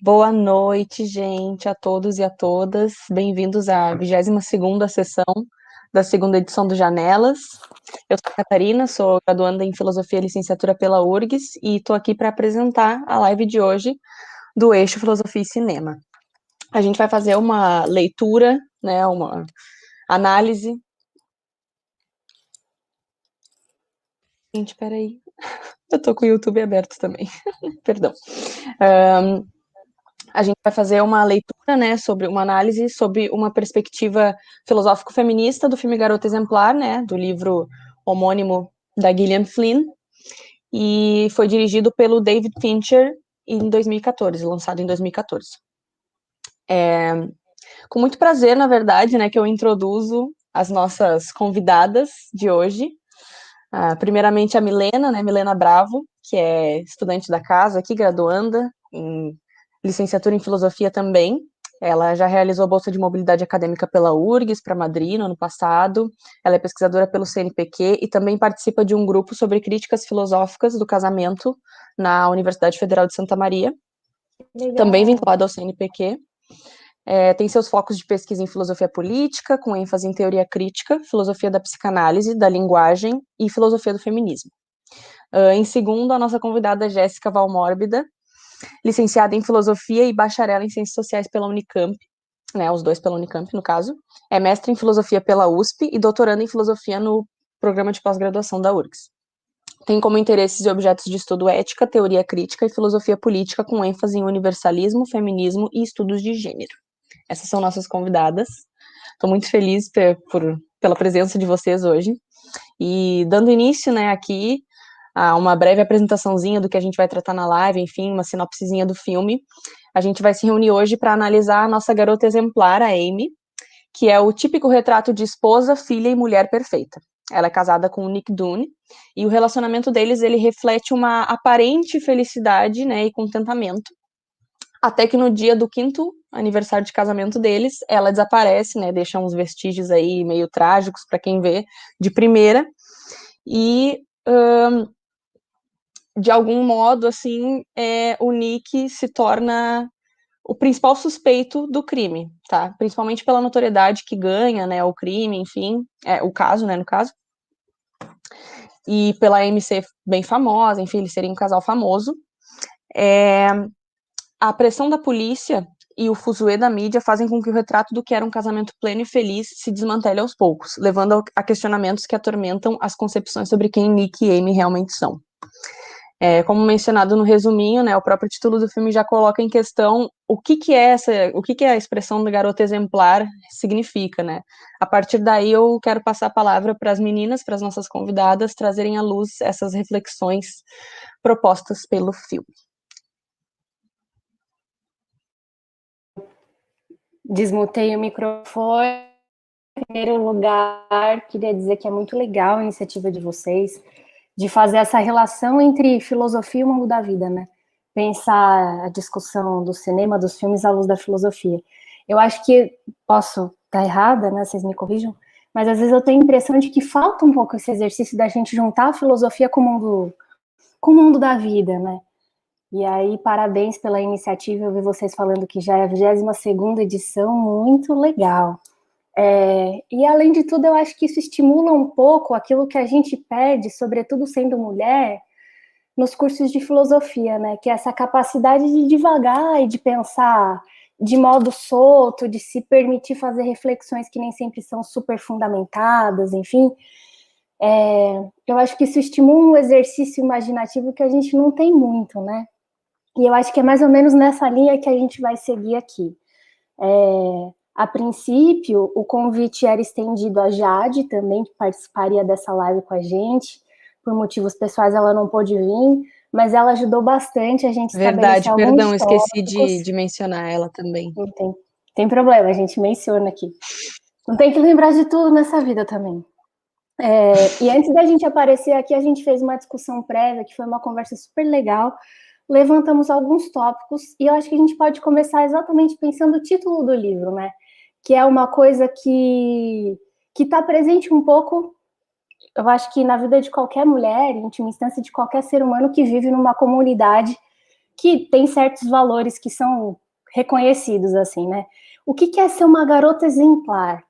Boa noite, gente, a todos e a todas. Bem-vindos à 22ª sessão da segunda edição do Janelas. Eu sou a Catarina, sou graduanda em Filosofia e Licenciatura pela URGS e estou aqui para apresentar a live de hoje do eixo Filosofia e Cinema. A gente vai fazer uma leitura, né, uma análise. Gente, peraí. Eu tô com o YouTube aberto também. Perdão. Um, a gente vai fazer uma leitura, né, sobre uma análise sobre uma perspectiva filosófico-feminista do filme Garota Exemplar, né, do livro homônimo da Gillian Flynn, e foi dirigido pelo David Fincher em 2014, lançado em 2014. É, com muito prazer, na verdade, né, que eu introduzo as nossas convidadas de hoje. Ah, primeiramente a Milena, né, Milena Bravo, que é estudante da casa aqui, graduanda em licenciatura em filosofia também. Ela já realizou a bolsa de mobilidade acadêmica pela URGS para Madrid no ano passado. Ela é pesquisadora pelo CNPq e também participa de um grupo sobre críticas filosóficas do casamento na Universidade Federal de Santa Maria, Legal. também vinculada ao CNPq. É, tem seus focos de pesquisa em filosofia política, com ênfase em teoria crítica, filosofia da psicanálise, da linguagem e filosofia do feminismo. Uh, em segundo, a nossa convidada Jéssica Valmórbida, licenciada em Filosofia e bacharel em Ciências Sociais pela Unicamp, né, os dois pela Unicamp, no caso. É mestre em Filosofia pela USP e doutorando em Filosofia no programa de pós-graduação da URGS. Tem como interesses e objetos de estudo ética, teoria crítica e filosofia política, com ênfase em universalismo, feminismo e estudos de gênero. Essas são nossas convidadas. Estou muito feliz por, pela presença de vocês hoje. E dando início, né, aqui, uma breve apresentaçãozinha do que a gente vai tratar na live, enfim, uma sinopsezinha do filme. A gente vai se reunir hoje para analisar a nossa garota exemplar, a Amy, que é o típico retrato de esposa, filha e mulher perfeita. Ela é casada com o Nick Dune, e o relacionamento deles, ele reflete uma aparente felicidade, né, e contentamento. Até que no dia do quinto aniversário de casamento deles, ela desaparece, né, deixa uns vestígios aí meio trágicos para quem vê de primeira, e de algum modo, assim, é, o Nick se torna o principal suspeito do crime, tá? Principalmente pela notoriedade que ganha, né, o crime, enfim, é, o caso, né, no caso. E pela MC bem famosa, enfim, eles seriam um casal famoso. É, a pressão da polícia e o fuzuê da mídia fazem com que o retrato do que era um casamento pleno e feliz se desmantele aos poucos, levando a questionamentos que atormentam as concepções sobre quem Nick e Amy realmente são. É, como mencionado no resuminho, né, o próprio título do filme já coloca em questão o que, que é essa, o que, que a expressão do garoto exemplar significa, né? A partir daí eu quero passar a palavra para as meninas, para as nossas convidadas, trazerem à luz essas reflexões propostas pelo filme. Desmutei o microfone. Em primeiro lugar, queria dizer que é muito legal a iniciativa de vocês de fazer essa relação entre filosofia e o mundo da vida, né? Pensar a discussão do cinema, dos filmes à luz da filosofia. Eu acho que posso estar errada, né? Vocês me corrijam, mas às vezes eu tenho a impressão de que falta um pouco esse exercício da gente juntar a filosofia com o mundo, com o mundo da vida, né? E aí, parabéns pela iniciativa. Eu vi vocês falando que já é a 22 edição, muito legal. É, e além de tudo, eu acho que isso estimula um pouco aquilo que a gente pede, sobretudo sendo mulher, nos cursos de filosofia, né? Que é essa capacidade de devagar e de pensar de modo solto, de se permitir fazer reflexões que nem sempre são super fundamentadas, enfim. É, eu acho que isso estimula um exercício imaginativo que a gente não tem muito, né? E eu acho que é mais ou menos nessa linha que a gente vai seguir aqui. É, a princípio, o convite era estendido a Jade também, que participaria dessa live com a gente. Por motivos pessoais, ela não pôde vir, mas ela ajudou bastante a gente Verdade, perdão, esqueci de, de, mencionar ela também. Não tem, tem problema, a gente menciona aqui. Não tem que lembrar de tudo nessa vida também. É, e antes da gente aparecer aqui, a gente fez uma discussão prévia, que foi uma conversa super legal. Levantamos alguns tópicos, e eu acho que a gente pode começar exatamente pensando o título do livro, né? Que é uma coisa que que está presente um pouco, eu acho que na vida de qualquer mulher, em última instância, de qualquer ser humano que vive numa comunidade que tem certos valores que são reconhecidos, assim, né? O que, que é ser uma garota exemplar?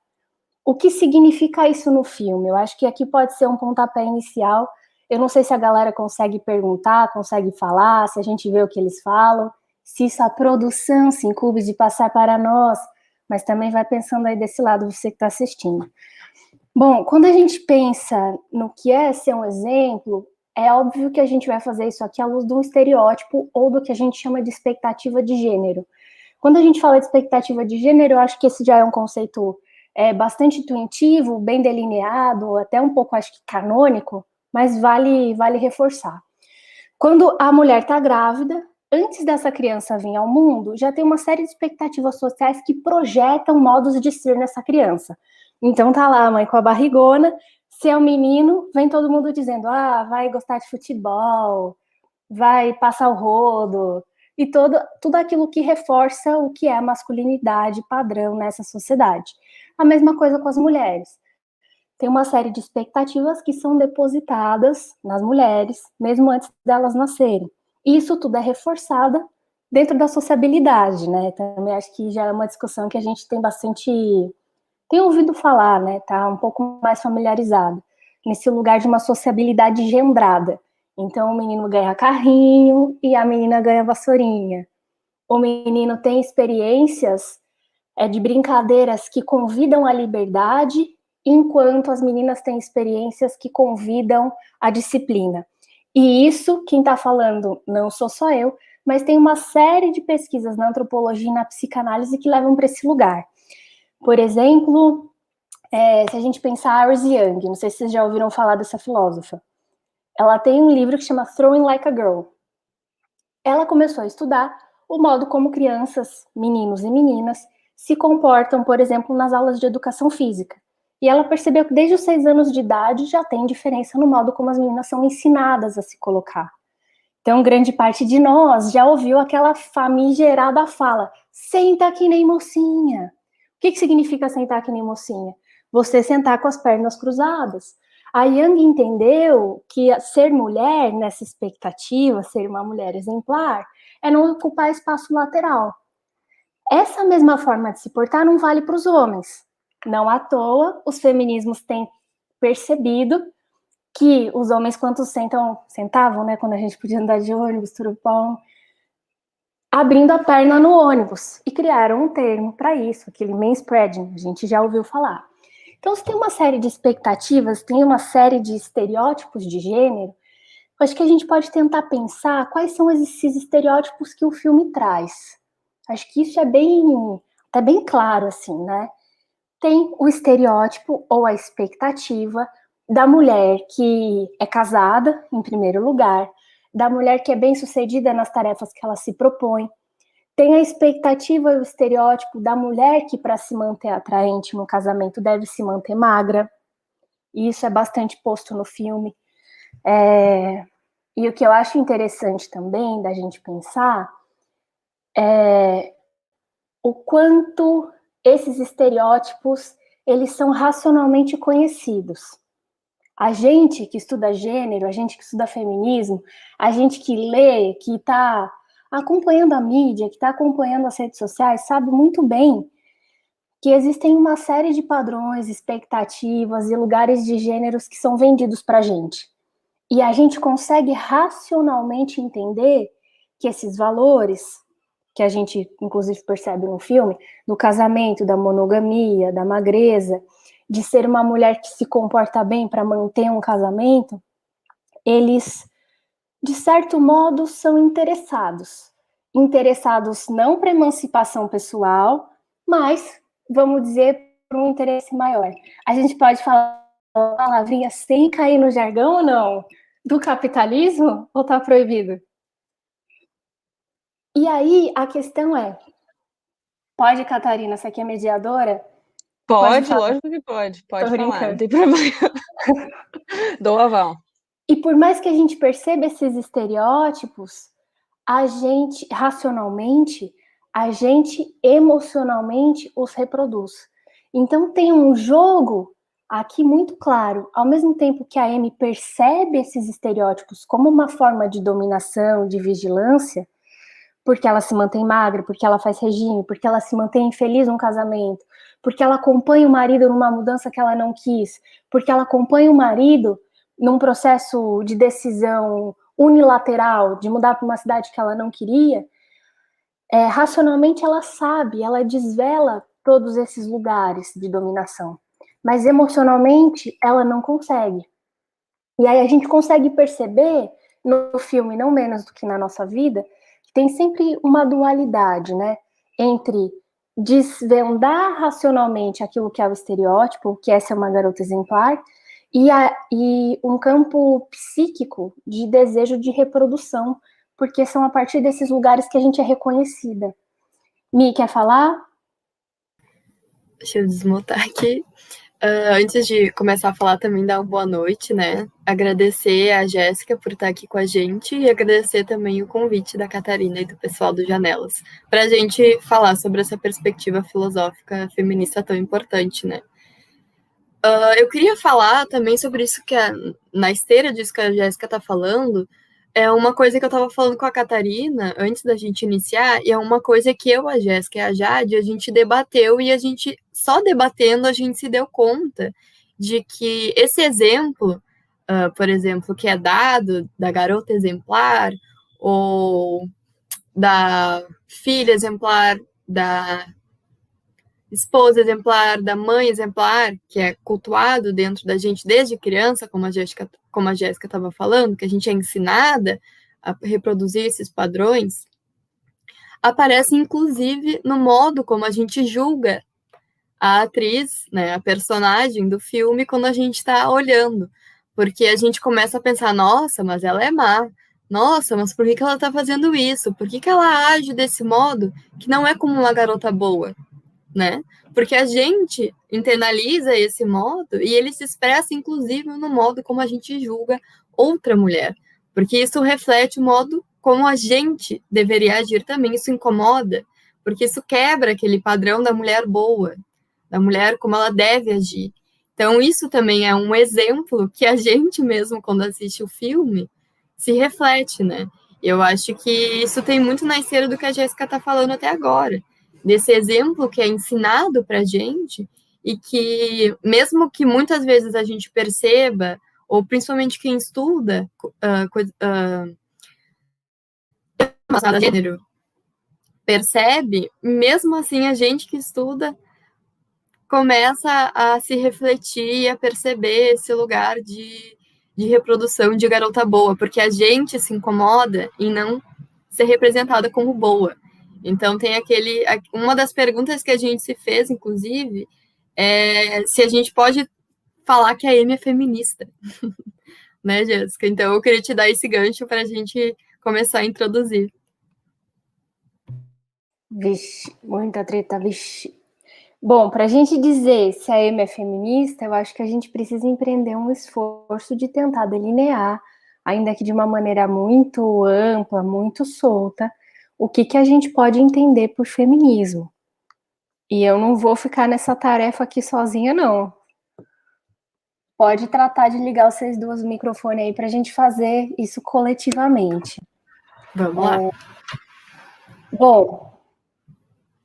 O que significa isso no filme? Eu acho que aqui pode ser um pontapé inicial. Eu não sei se a galera consegue perguntar, consegue falar, se a gente vê o que eles falam, se isso a produção se incube de passar para nós, mas também vai pensando aí desse lado, você que está assistindo. Bom, quando a gente pensa no que é ser um exemplo, é óbvio que a gente vai fazer isso aqui à luz de um estereótipo ou do que a gente chama de expectativa de gênero. Quando a gente fala de expectativa de gênero, eu acho que esse já é um conceito é, bastante intuitivo, bem delineado, até um pouco, acho que, canônico, mas vale, vale reforçar. Quando a mulher está grávida, antes dessa criança vir ao mundo, já tem uma série de expectativas sociais que projetam modos de ser nessa criança. Então tá lá a mãe com a barrigona, se é um menino, vem todo mundo dizendo: "Ah, vai gostar de futebol, vai passar o rodo", e todo, tudo aquilo que reforça o que é a masculinidade padrão nessa sociedade. A mesma coisa com as mulheres. Tem uma série de expectativas que são depositadas nas mulheres, mesmo antes delas nascerem. Isso tudo é reforçado dentro da sociabilidade, né? Também acho que já é uma discussão que a gente tem bastante tem ouvido falar, né? Tá um pouco mais familiarizado nesse lugar de uma sociabilidade gendrada. Então, o menino ganha carrinho e a menina ganha vassourinha. O menino tem experiências é, de brincadeiras que convidam à liberdade, enquanto as meninas têm experiências que convidam à disciplina. E isso, quem está falando, não sou só eu, mas tem uma série de pesquisas na antropologia e na psicanálise que levam para esse lugar. Por exemplo, é, se a gente pensar Iris Young, não sei se vocês já ouviram falar dessa filósofa ela tem um livro que chama Throwing Like a Girl. Ela começou a estudar o modo como crianças, meninos e meninas, se comportam, por exemplo, nas aulas de educação física. E ela percebeu que desde os seis anos de idade já tem diferença no modo como as meninas são ensinadas a se colocar. Então, grande parte de nós já ouviu aquela famigerada fala: senta que nem mocinha. O que, que significa sentar que nem mocinha? Você sentar com as pernas cruzadas. A Young entendeu que ser mulher nessa expectativa, ser uma mulher exemplar, é não ocupar espaço lateral. Essa mesma forma de se portar não vale para os homens. Não à toa, os feminismos têm percebido que os homens, quando sentam, sentavam, né, quando a gente podia andar de ônibus, turupão, abrindo a perna no ônibus, e criaram um termo para isso, aquele manspreading, a gente já ouviu falar. Então, se tem uma série de expectativas, tem uma série de estereótipos de gênero, acho que a gente pode tentar pensar quais são esses estereótipos que o filme traz. Acho que isso é bem, até bem claro, assim, né? Tem o estereótipo ou a expectativa da mulher que é casada, em primeiro lugar, da mulher que é bem sucedida nas tarefas que ela se propõe, tem a expectativa e o estereótipo da mulher que, para se manter atraente no casamento, deve se manter magra. E isso é bastante posto no filme. É... E o que eu acho interessante também da gente pensar é o quanto esses estereótipos eles são racionalmente conhecidos. A gente que estuda gênero, a gente que estuda feminismo, a gente que lê, que está acompanhando a mídia, que está acompanhando as redes sociais, sabe muito bem que existem uma série de padrões, expectativas e lugares de gêneros que são vendidos para a gente. E a gente consegue racionalmente entender que esses valores, que a gente inclusive percebe no filme, do casamento, da monogamia, da magreza, de ser uma mulher que se comporta bem para manter um casamento, eles de certo modo, são interessados. Interessados não para emancipação pessoal, mas, vamos dizer, para um interesse maior. A gente pode falar palavrinha sem cair no jargão ou não? Do capitalismo ou está proibido? E aí a questão é: pode, Catarina, você aqui é mediadora? Pode, pode lógico que pode. Pode Tô falar, brincando. não tem problema. Dou aval. E por mais que a gente perceba esses estereótipos, a gente, racionalmente, a gente emocionalmente os reproduz. Então tem um jogo aqui muito claro. Ao mesmo tempo que a Amy percebe esses estereótipos como uma forma de dominação, de vigilância, porque ela se mantém magra, porque ela faz regime, porque ela se mantém infeliz no casamento, porque ela acompanha o marido numa mudança que ela não quis, porque ela acompanha o marido num processo de decisão unilateral de mudar para uma cidade que ela não queria, é, racionalmente ela sabe, ela desvela todos esses lugares de dominação, mas emocionalmente ela não consegue. E aí a gente consegue perceber no filme, não menos do que na nossa vida, tem sempre uma dualidade, né? Entre desvendar racionalmente aquilo que é o estereótipo, que é uma garota exemplar, e, a, e um campo psíquico de desejo de reprodução, porque são a partir desses lugares que a gente é reconhecida. Mi, quer falar? Deixa eu desmontar aqui. Uh, antes de começar a falar, também dar uma boa noite, né? Agradecer a Jéssica por estar aqui com a gente e agradecer também o convite da Catarina e do pessoal do Janelas para a gente falar sobre essa perspectiva filosófica feminista tão importante, né? Uh, eu queria falar também sobre isso que a, na esteira disso que a Jéssica está falando, é uma coisa que eu estava falando com a Catarina antes da gente iniciar, e é uma coisa que eu, a Jéssica e a Jade, a gente debateu e a gente, só debatendo, a gente se deu conta de que esse exemplo, uh, por exemplo, que é dado da garota exemplar, ou da filha exemplar, da esposa exemplar, da mãe exemplar, que é cultuado dentro da gente desde criança, como a Jéssica como a Jéssica estava falando, que a gente é ensinada a reproduzir esses padrões, aparece inclusive no modo como a gente julga a atriz, né, a personagem do filme quando a gente está olhando, porque a gente começa a pensar, nossa, mas ela é má, nossa, mas por que, que ela está fazendo isso? Por que, que ela age desse modo que não é como uma garota boa, né? Porque a gente internaliza esse modo e ele se expressa, inclusive, no modo como a gente julga outra mulher. Porque isso reflete o modo como a gente deveria agir também. Isso incomoda, porque isso quebra aquele padrão da mulher boa, da mulher como ela deve agir. Então, isso também é um exemplo que a gente mesmo, quando assiste o filme, se reflete, né? Eu acho que isso tem muito na esteira do que a Jéssica está falando até agora desse exemplo que é ensinado para a gente e que, mesmo que muitas vezes a gente perceba, ou principalmente quem estuda uh, uh, gênero, percebe, mesmo assim a gente que estuda começa a se refletir e a perceber esse lugar de, de reprodução de garota boa, porque a gente se incomoda em não ser representada como boa. Então tem aquele. Uma das perguntas que a gente se fez, inclusive, é se a gente pode falar que a Amy é feminista. né, Jéssica? Então eu queria te dar esse gancho para a gente começar a introduzir. Vixe, muita treta, vixe. Bom, para a gente dizer se a Amy é feminista, eu acho que a gente precisa empreender um esforço de tentar delinear, ainda que de uma maneira muito ampla, muito solta, o que, que a gente pode entender por feminismo. E eu não vou ficar nessa tarefa aqui sozinha, não. Pode tratar de ligar vocês duas microfones aí para a gente fazer isso coletivamente. Vamos lá. É... Bom,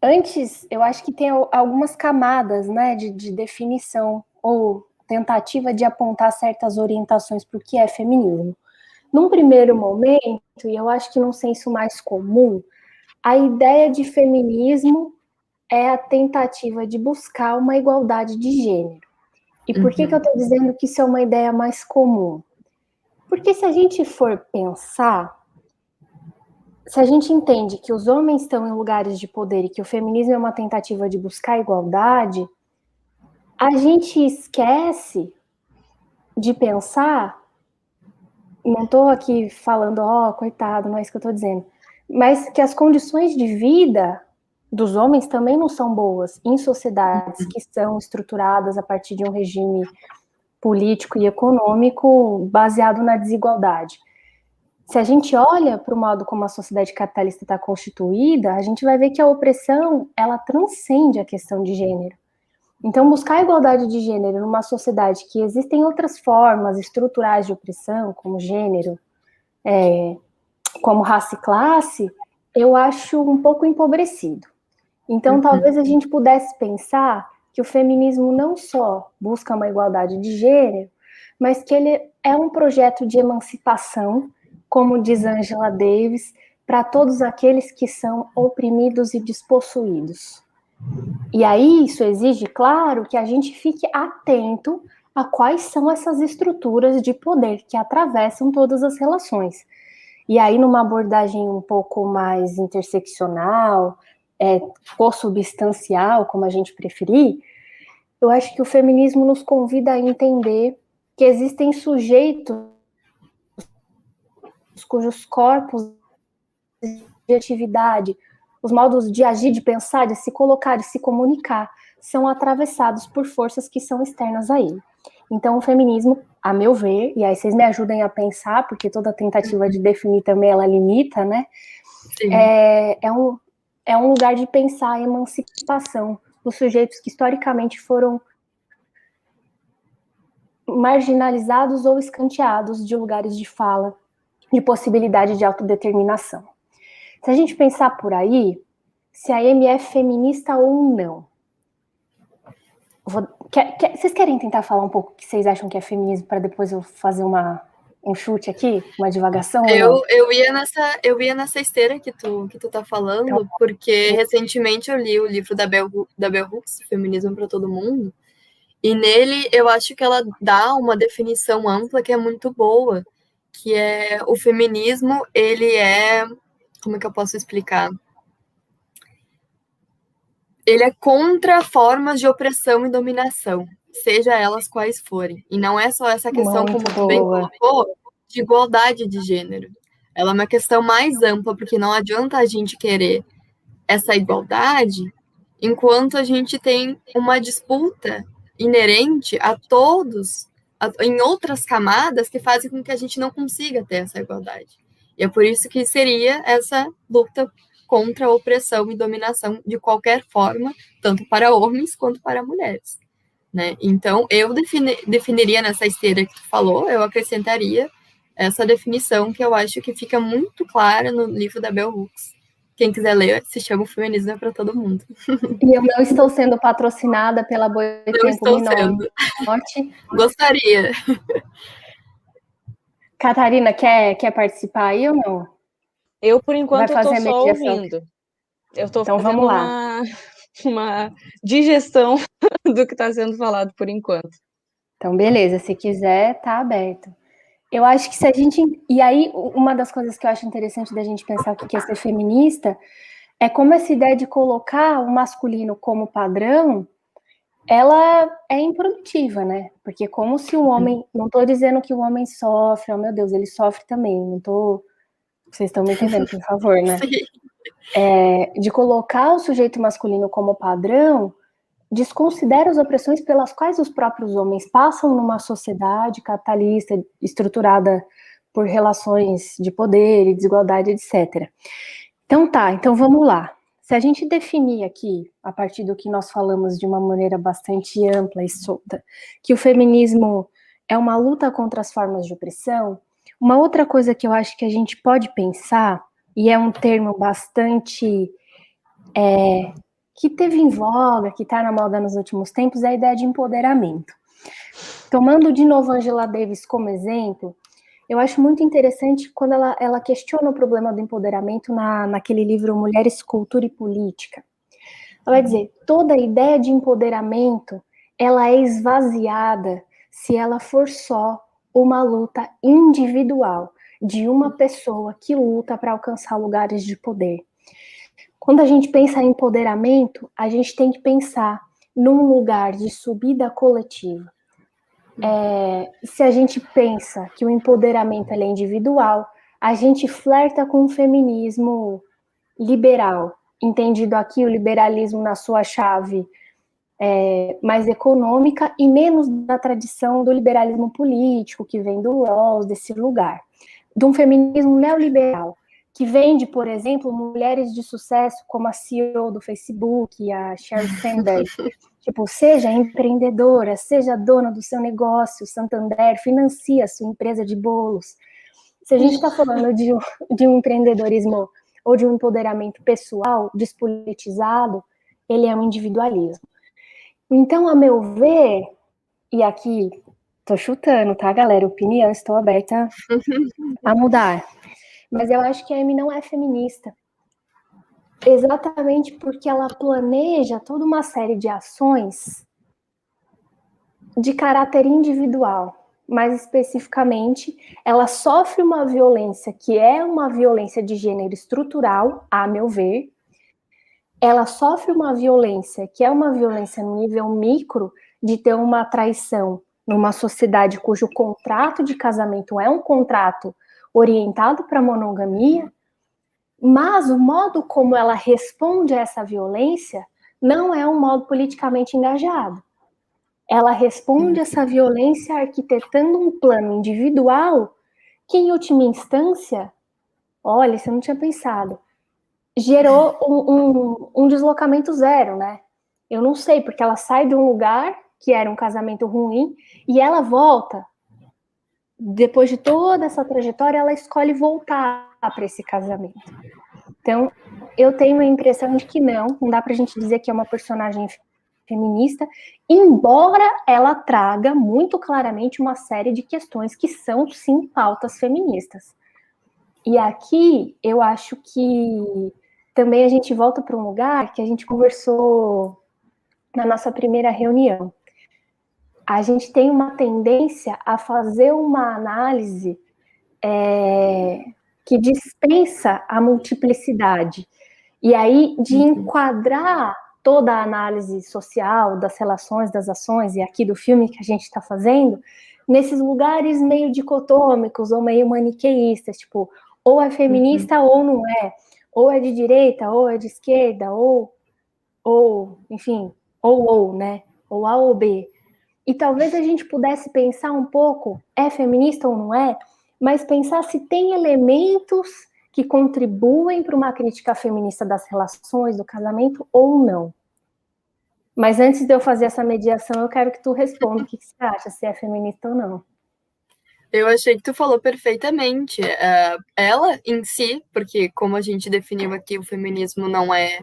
antes, eu acho que tem algumas camadas né, de, de definição ou tentativa de apontar certas orientações para o que é feminismo. Num primeiro momento, e eu acho que num senso mais comum, a ideia de feminismo é a tentativa de buscar uma igualdade de gênero. E por uhum. que, que eu estou dizendo que isso é uma ideia mais comum? Porque se a gente for pensar, se a gente entende que os homens estão em lugares de poder e que o feminismo é uma tentativa de buscar igualdade, a gente esquece de pensar não estou aqui falando, ó, oh, coitado, não é isso que eu estou dizendo, mas que as condições de vida dos homens também não são boas em sociedades uhum. que são estruturadas a partir de um regime político e econômico baseado na desigualdade. Se a gente olha para o modo como a sociedade capitalista está constituída, a gente vai ver que a opressão ela transcende a questão de gênero. Então, buscar a igualdade de gênero numa sociedade que existem outras formas estruturais de opressão, como gênero, é, como raça e classe, eu acho um pouco empobrecido. Então, uhum. talvez a gente pudesse pensar que o feminismo não só busca uma igualdade de gênero, mas que ele é um projeto de emancipação, como diz Angela Davis, para todos aqueles que são oprimidos e despossuídos. E aí isso exige, claro, que a gente fique atento a quais são essas estruturas de poder que atravessam todas as relações. E aí, numa abordagem um pouco mais interseccional, é, substancial, como a gente preferir, eu acho que o feminismo nos convida a entender que existem sujeitos cujos corpos de atividade, os modos de agir, de pensar, de se colocar, de se comunicar, são atravessados por forças que são externas a ele. Então, o feminismo, a meu ver, e aí vocês me ajudem a pensar, porque toda tentativa de definir também ela limita, né? É, é, um, é um lugar de pensar a emancipação dos sujeitos que historicamente foram marginalizados ou escanteados de lugares de fala, de possibilidade de autodeterminação. Se a gente pensar por aí, se a M é feminista ou não. Vou, quer, quer, vocês querem tentar falar um pouco o que vocês acham que é feminismo para depois eu fazer uma, um chute aqui, uma divagação? Eu, eu, ia nessa, eu ia nessa esteira que tu, que tu tá falando, então, porque recentemente eu li o livro da Bell, da Bell Hooks, Feminismo para Todo Mundo, e nele eu acho que ela dá uma definição ampla que é muito boa, que é o feminismo, ele é, como é que eu posso explicar? Ele é contra formas de opressão e dominação, seja elas quais forem. E não é só essa questão, muito como tu bem colocou, de igualdade de gênero. Ela é uma questão mais ampla, porque não adianta a gente querer essa igualdade enquanto a gente tem uma disputa inerente a todos, a, em outras camadas, que fazem com que a gente não consiga ter essa igualdade. E é por isso que seria essa luta contra a opressão e dominação de qualquer forma, tanto para homens quanto para mulheres. Né? Então, eu defini, definiria nessa esteira que tu falou, eu acrescentaria essa definição que eu acho que fica muito clara no livro da Bell Hooks, quem quiser ler, se chama o Feminismo é para todo mundo. E eu não estou sendo patrocinada pela Boa Não estou sendo. Norte. Gostaria. Catarina, quer, quer participar aí ou não? Eu, por enquanto, estou só ouvindo. Eu estou então, fazendo vamos lá. Uma, uma digestão do que está sendo falado por enquanto. Então, beleza. Se quiser, tá aberto. Eu acho que se a gente. E aí, uma das coisas que eu acho interessante da gente pensar o que é ser feminista é como essa ideia de colocar o masculino como padrão ela é improdutiva, né? Porque como se o homem. Não estou dizendo que o homem sofre, oh meu Deus, ele sofre também. Não tô. Vocês estão me entendendo, por favor, né? É, de colocar o sujeito masculino como padrão desconsidera as opressões pelas quais os próprios homens passam numa sociedade capitalista estruturada por relações de poder e desigualdade, etc. Então tá, então vamos lá. Se a gente definir aqui, a partir do que nós falamos de uma maneira bastante ampla e solta, que o feminismo é uma luta contra as formas de opressão, uma outra coisa que eu acho que a gente pode pensar, e é um termo bastante é, que teve em voga, que está na moda nos últimos tempos, é a ideia de empoderamento. Tomando de novo Angela Davis como exemplo, eu acho muito interessante quando ela, ela questiona o problema do empoderamento na, naquele livro Mulheres, Cultura e Política. Ela vai dizer, toda ideia de empoderamento, ela é esvaziada se ela for só uma luta individual de uma pessoa que luta para alcançar lugares de poder. Quando a gente pensa em empoderamento, a gente tem que pensar num lugar de subida coletiva. É, se a gente pensa que o empoderamento é individual, a gente flerta com o feminismo liberal, entendido aqui o liberalismo na sua chave é, mais econômica e menos da tradição do liberalismo político, que vem do Rawls, desse lugar, de um feminismo neoliberal, que vende, por exemplo, mulheres de sucesso como a CEO do Facebook, a Sheryl Sandberg. tipo, seja empreendedora, seja dona do seu negócio, Santander, financia a sua empresa de bolos. Se a gente está falando de um, de um empreendedorismo ou de um empoderamento pessoal despolitizado, ele é um individualismo. Então, a meu ver, e aqui tô chutando, tá, galera? Opinião, estou aberta a mudar. Mas eu acho que a Amy não é feminista. Exatamente porque ela planeja toda uma série de ações de caráter individual. Mais especificamente, ela sofre uma violência que é uma violência de gênero estrutural, a meu ver, ela sofre uma violência, que é uma violência no nível micro, de ter uma traição numa sociedade cujo contrato de casamento é um contrato orientado para monogamia, mas o modo como ela responde a essa violência não é um modo politicamente engajado. Ela responde a essa violência arquitetando um plano individual que, em última instância, olha, você não tinha pensado, gerou um, um, um, deslocamento zero, né? Eu não sei, porque ela sai de um lugar que era um casamento ruim e ela volta. Depois de toda essa trajetória, ela escolhe voltar para esse casamento. Então, eu tenho a impressão de que não, não dá para a gente dizer que é uma personagem feminista, embora ela traga muito claramente uma série de questões que são, sim, pautas feministas. E aqui eu acho que também a gente volta para um lugar que a gente conversou na nossa primeira reunião. A gente tem uma tendência a fazer uma análise é, que dispensa a multiplicidade. E aí, de uhum. enquadrar toda a análise social das relações, das ações, e aqui do filme que a gente está fazendo, nesses lugares meio dicotômicos ou meio maniqueístas, tipo, ou é feminista uhum. ou não é ou é de direita, ou é de esquerda, ou, ou, enfim, ou, ou, né? Ou A ou B. E talvez a gente pudesse pensar um pouco, é feminista ou não é, mas pensar se tem elementos que contribuem para uma crítica feminista das relações, do casamento ou não. Mas antes de eu fazer essa mediação, eu quero que tu responda o que, que você acha, se é feminista ou não. Eu achei que tu falou perfeitamente. Uh, ela em si, porque como a gente definiu aqui, o feminismo não é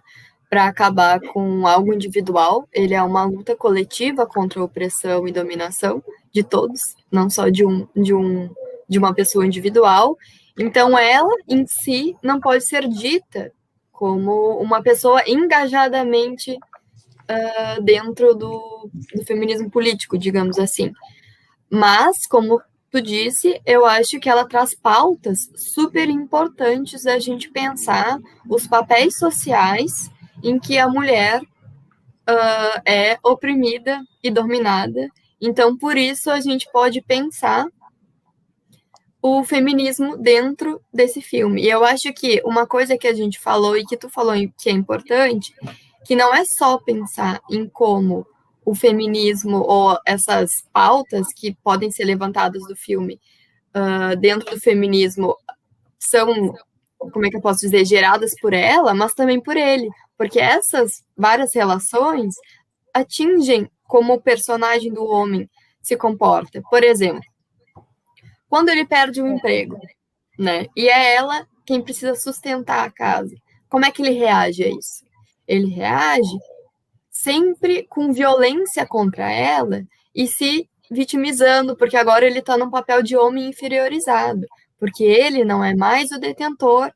para acabar com algo individual, ele é uma luta coletiva contra a opressão e dominação de todos, não só de um de um de uma pessoa individual. Então ela em si não pode ser dita como uma pessoa engajadamente uh, dentro do, do feminismo político, digamos assim. Mas, como tu disse, eu acho que ela traz pautas super importantes a gente pensar os papéis sociais em que a mulher uh, é oprimida e dominada. Então, por isso, a gente pode pensar o feminismo dentro desse filme. E eu acho que uma coisa que a gente falou e que tu falou que é importante, que não é só pensar em como o feminismo ou essas pautas que podem ser levantadas do filme uh, dentro do feminismo são, como é que eu posso dizer, geradas por ela, mas também por ele, porque essas várias relações atingem como o personagem do homem se comporta. Por exemplo, quando ele perde um emprego, né? E é ela quem precisa sustentar a casa. Como é que ele reage a isso? Ele reage sempre com violência contra ela e se vitimizando, porque agora ele está num papel de homem inferiorizado, porque ele não é mais o detentor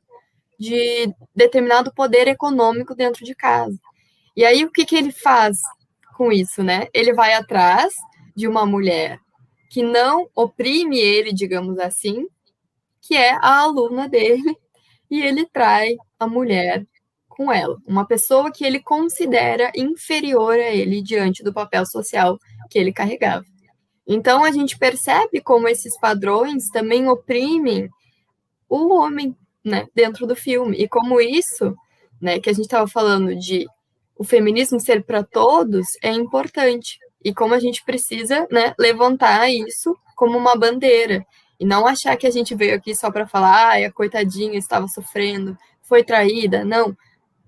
de determinado poder econômico dentro de casa. E aí o que, que ele faz com isso, né? Ele vai atrás de uma mulher que não oprime ele, digamos assim, que é a aluna dele, e ele trai a mulher com ela, uma pessoa que ele considera inferior a ele diante do papel social que ele carregava. Então a gente percebe como esses padrões também oprimem o homem, né, dentro do filme. E como isso, né, que a gente estava falando de o feminismo ser para todos é importante e como a gente precisa, né, levantar isso como uma bandeira. E não achar que a gente veio aqui só para falar, ai, a coitadinha estava sofrendo, foi traída, não.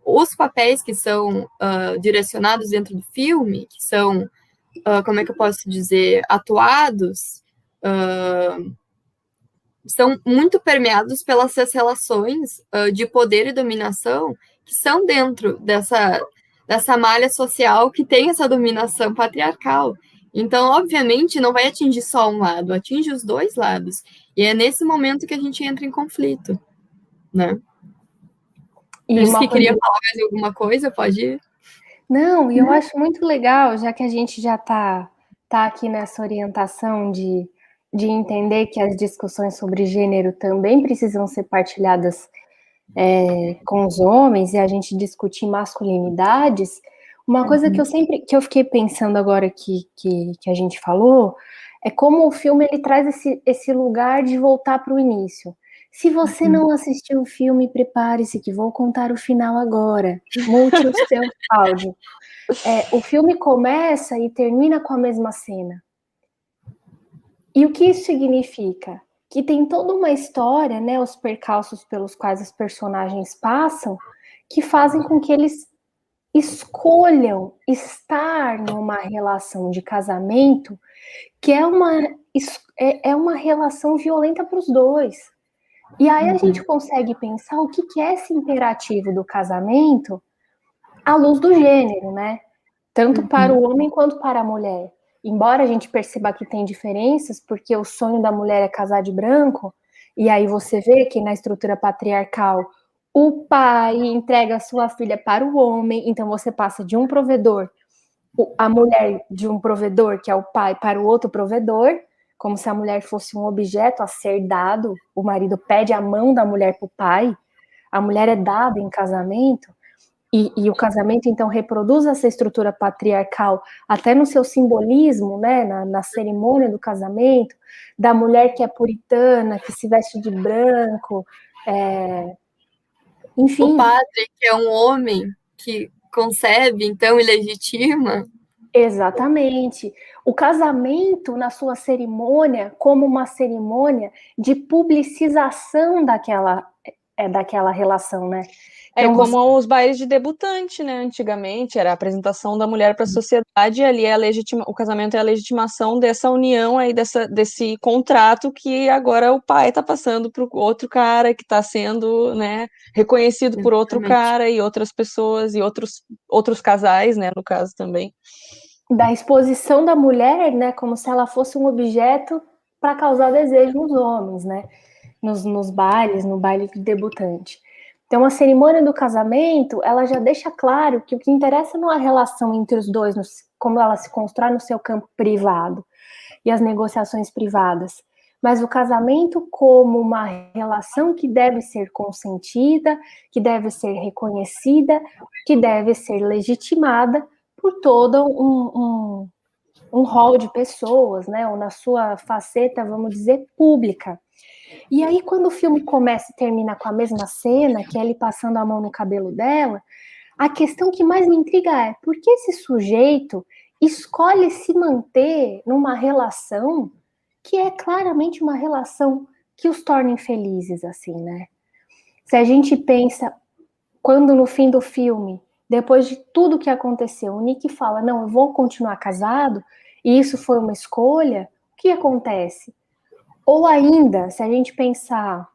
Os papéis que são uh, direcionados dentro do filme, que são, uh, como é que eu posso dizer, atuados uh, são muito permeados pelas relações de poder e dominação que são dentro dessa, dessa malha social que tem essa dominação patriarcal. Então, obviamente, não vai atingir só um lado, atinge os dois lados. E é nesse momento que a gente entra em conflito, né? E Por que queria falar mais alguma coisa, pode ir. Não, e eu acho muito legal, já que a gente já está tá aqui nessa orientação de, de entender que as discussões sobre gênero também precisam ser partilhadas é, com os homens e a gente discutir masculinidades. Uma coisa que eu uhum. sempre que eu fiquei pensando agora que, que, que a gente falou é como o filme ele traz esse, esse lugar de voltar para o início. Se você uhum. não assistiu o filme, prepare-se que vou contar o final agora. Mute o seu áudio. É, o filme começa e termina com a mesma cena. E o que isso significa? Que tem toda uma história, né, os percalços pelos quais os personagens passam, que fazem com que eles escolham estar numa relação de casamento que é uma, é, é uma relação violenta para os dois. E aí a uhum. gente consegue pensar o que, que é esse imperativo do casamento à luz do gênero, né? Tanto uhum. para o homem quanto para a mulher. Embora a gente perceba que tem diferenças, porque o sonho da mulher é casar de branco, e aí você vê que na estrutura patriarcal o pai entrega sua filha para o homem, então você passa de um provedor, a mulher de um provedor, que é o pai, para o outro provedor, como se a mulher fosse um objeto a ser dado, o marido pede a mão da mulher para o pai, a mulher é dada em casamento, e, e, o casamento então reproduz essa estrutura patriarcal até no seu simbolismo, né, na, na, cerimônia do casamento, da mulher que é puritana, que se veste de branco, é... enfim. O padre que é um homem que concebe então e legitima Exatamente. O casamento, na sua cerimônia, como uma cerimônia de publicização daquela, é, daquela relação, né? É então, como você... os bailes de debutante, né? Antigamente era a apresentação da mulher para a sociedade e ali é a legitima... o casamento é a legitimação dessa união aí, dessa, desse contrato que agora o pai está passando para o outro cara que está sendo, né, reconhecido por outro cara e outras pessoas e outros, outros casais, né, no caso também da exposição da mulher, né, como se ela fosse um objeto para causar desejo nos homens, né, nos, nos bailes, no baile de debutante. Então, a cerimônia do casamento, ela já deixa claro que o que interessa não é a relação entre os dois, como ela se constrói no seu campo privado e as negociações privadas, mas o casamento como uma relação que deve ser consentida, que deve ser reconhecida, que deve ser legitimada por todo um, um, um hall de pessoas, né? Ou na sua faceta, vamos dizer, pública. E aí, quando o filme começa e termina com a mesma cena, que é ele passando a mão no cabelo dela, a questão que mais me intriga é por que esse sujeito escolhe se manter numa relação que é claramente uma relação que os torna infelizes, assim, né? Se a gente pensa, quando no fim do filme depois de tudo que aconteceu, o Nick fala: Não, eu vou continuar casado, e isso foi uma escolha. O que acontece? Ou ainda, se a gente pensar,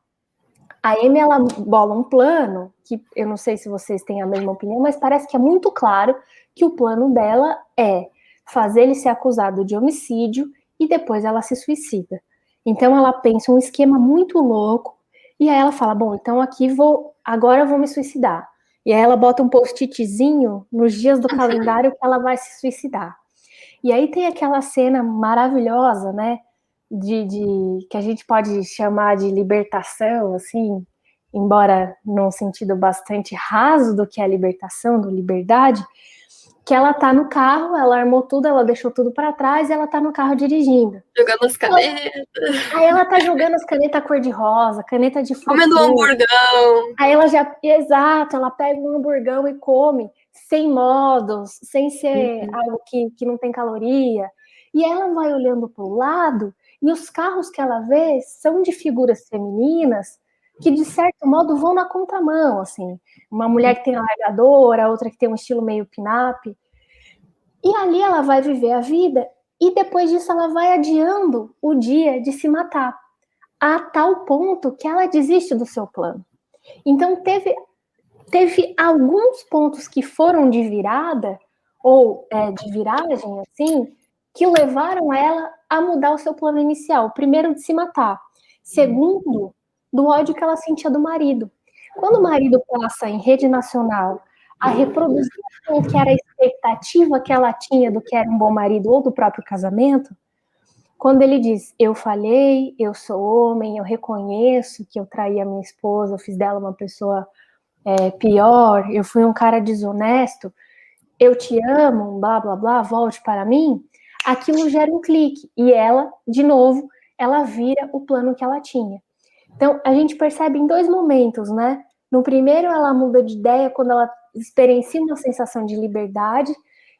a Amy ela bola um plano, que eu não sei se vocês têm a mesma opinião, mas parece que é muito claro que o plano dela é fazer ele ser acusado de homicídio e depois ela se suicida. Então ela pensa um esquema muito louco e aí ela fala: "Bom, então aqui vou, agora eu vou me suicidar". E aí ela bota um post-itzinho nos dias do calendário que ela vai se suicidar. E aí tem aquela cena maravilhosa, né? De, de, que a gente pode chamar de libertação, assim, embora num sentido bastante raso do que é a libertação, do liberdade, que ela tá no carro, ela armou tudo, ela deixou tudo para trás e ela tá no carro dirigindo. Jogando as canetas. Aí ela tá jogando as canetas cor-de-rosa, caneta de fruta. Comendo um hamburgão. Aí ela já, exato, ela pega um hamburgão e come, sem modos, sem ser uhum. algo que, que não tem caloria. E ela vai olhando para o lado e os carros que ela vê são de figuras femininas que de certo modo vão na contramão, assim, uma mulher que tem largadora, outra que tem um estilo meio pin-up, e ali ela vai viver a vida e depois disso ela vai adiando o dia de se matar. a tal ponto que ela desiste do seu plano. Então teve teve alguns pontos que foram de virada ou é, de viragem assim que levaram ela a mudar o seu plano inicial. Primeiro de se matar, segundo do ódio que ela sentia do marido. Quando o marido passa em rede nacional a reproduzir o que era a expectativa que ela tinha do que era um bom marido ou do próprio casamento, quando ele diz, eu falhei, eu sou homem, eu reconheço que eu traí a minha esposa, eu fiz dela uma pessoa é, pior, eu fui um cara desonesto, eu te amo, blá blá blá, volte para mim, aquilo gera um clique. E ela, de novo, ela vira o plano que ela tinha. Então, a gente percebe em dois momentos, né? No primeiro, ela muda de ideia quando ela experiencia uma sensação de liberdade.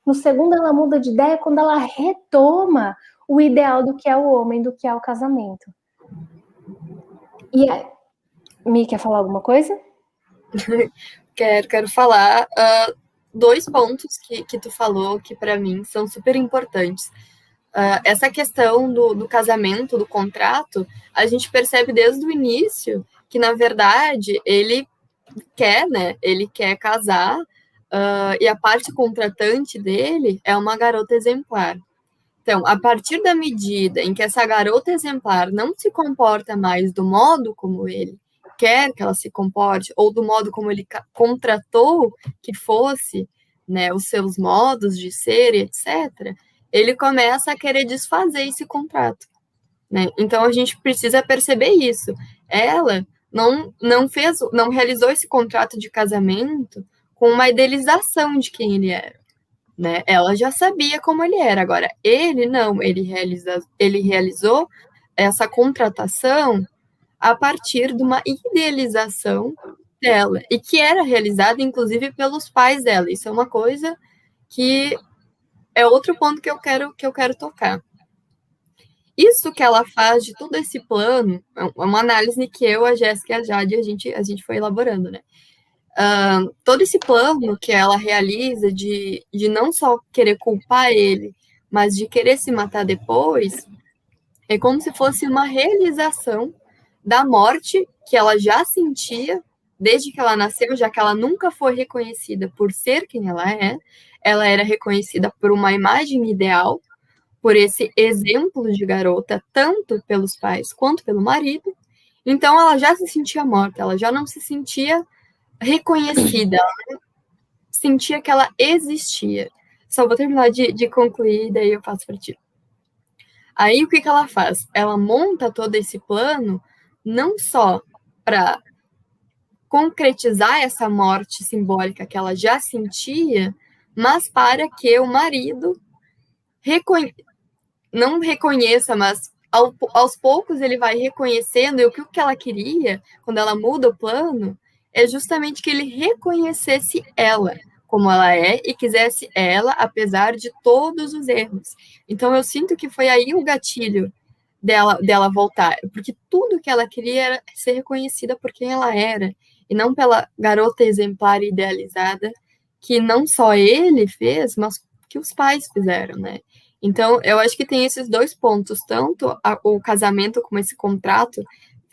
No segundo, ela muda de ideia quando ela retoma o ideal do que é o homem, do que é o casamento. E é... Mi, quer falar alguma coisa? quero, quero falar uh, dois pontos que, que tu falou que para mim são super importantes. Uh, essa questão do, do casamento, do contrato, a gente percebe desde o início que, na verdade, ele quer, né? Ele quer casar uh, e a parte contratante dele é uma garota exemplar. Então, a partir da medida em que essa garota exemplar não se comporta mais do modo como ele quer que ela se comporte, ou do modo como ele contratou que fosse, né, os seus modos de ser, etc., ele começa a querer desfazer esse contrato. Né? Então a gente precisa perceber isso. Ela não, não fez, não realizou esse contrato de casamento com uma idealização de quem ele era. Né? Ela já sabia como ele era. Agora, ele não, ele, realiza, ele realizou essa contratação a partir de uma idealização dela, e que era realizada, inclusive, pelos pais dela. Isso é uma coisa que é outro ponto que eu quero, que eu quero tocar. Isso que ela faz de todo esse plano, é uma análise que eu, a Jéssica e a Jade, a gente, a gente foi elaborando, né? Uh, todo esse plano que ela realiza de, de não só querer culpar ele, mas de querer se matar depois, é como se fosse uma realização da morte que ela já sentia desde que ela nasceu, já que ela nunca foi reconhecida por ser quem ela é, ela era reconhecida por uma imagem ideal, por esse exemplo de garota, tanto pelos pais quanto pelo marido. Então ela já se sentia morta, ela já não se sentia reconhecida, sentia que ela existia. Só vou terminar de, de concluir, daí eu passo para ti. Aí o que, que ela faz? Ela monta todo esse plano não só para concretizar essa morte simbólica que ela já sentia, mas para que o marido reconhe... não reconheça, mas ao, aos poucos ele vai reconhecendo, e o que ela queria, quando ela muda o plano, é justamente que ele reconhecesse ela como ela é e quisesse ela, apesar de todos os erros. Então eu sinto que foi aí o gatilho dela, dela voltar, porque tudo que ela queria era ser reconhecida por quem ela era, e não pela garota exemplar idealizada que não só ele fez, mas que os pais fizeram, né? Então, eu acho que tem esses dois pontos, tanto a, o casamento como esse contrato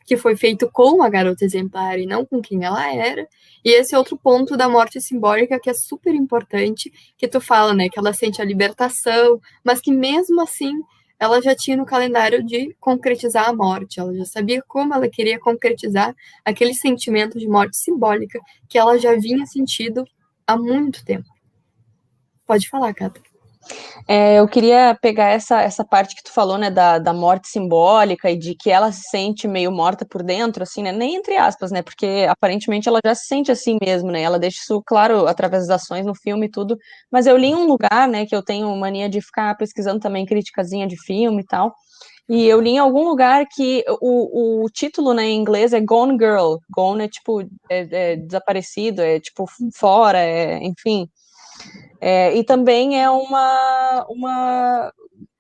que foi feito com a garota exemplar e não com quem ela era, e esse outro ponto da morte simbólica que é super importante, que tu fala, né, que ela sente a libertação, mas que mesmo assim ela já tinha no calendário de concretizar a morte, ela já sabia como ela queria concretizar aquele sentimento de morte simbólica que ela já vinha sentido há muito tempo. Pode falar, Cata. É, eu queria pegar essa, essa parte que tu falou, né, da, da morte simbólica e de que ela se sente meio morta por dentro, assim, né, nem entre aspas, né, porque aparentemente ela já se sente assim mesmo, né, ela deixa isso claro através das ações no filme e tudo, mas eu li em um lugar, né, que eu tenho mania de ficar pesquisando também criticazinha de filme e tal, e eu li em algum lugar que o, o título né, em inglês é Gone Girl. Gone é tipo é, é desaparecido, é tipo fora, é, enfim. É, e também é uma, uma,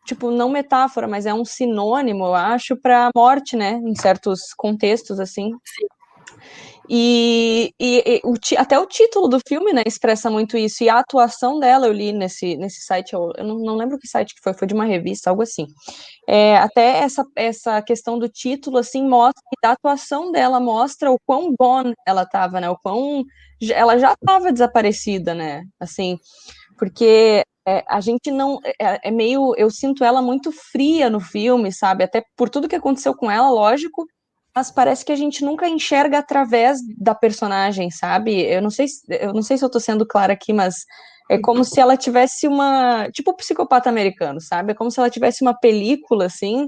tipo, não metáfora, mas é um sinônimo, eu acho, para morte, né, em certos contextos, assim. E, e, e o, até o título do filme, né, expressa muito isso. E a atuação dela, eu li nesse, nesse site, eu, eu não, não, lembro que site que foi, foi de uma revista, algo assim. É, até essa, essa questão do título, assim, mostra, da atuação dela mostra o quão bom ela estava, né, o quão ela já estava desaparecida, né, assim, porque é, a gente não, é, é meio, eu sinto ela muito fria no filme, sabe, até por tudo que aconteceu com ela, lógico, mas parece que a gente nunca enxerga através da personagem, sabe? Eu não sei, eu não sei se eu tô sendo clara aqui, mas é como se ela tivesse uma, tipo o psicopata americano, sabe? É como se ela tivesse uma película assim,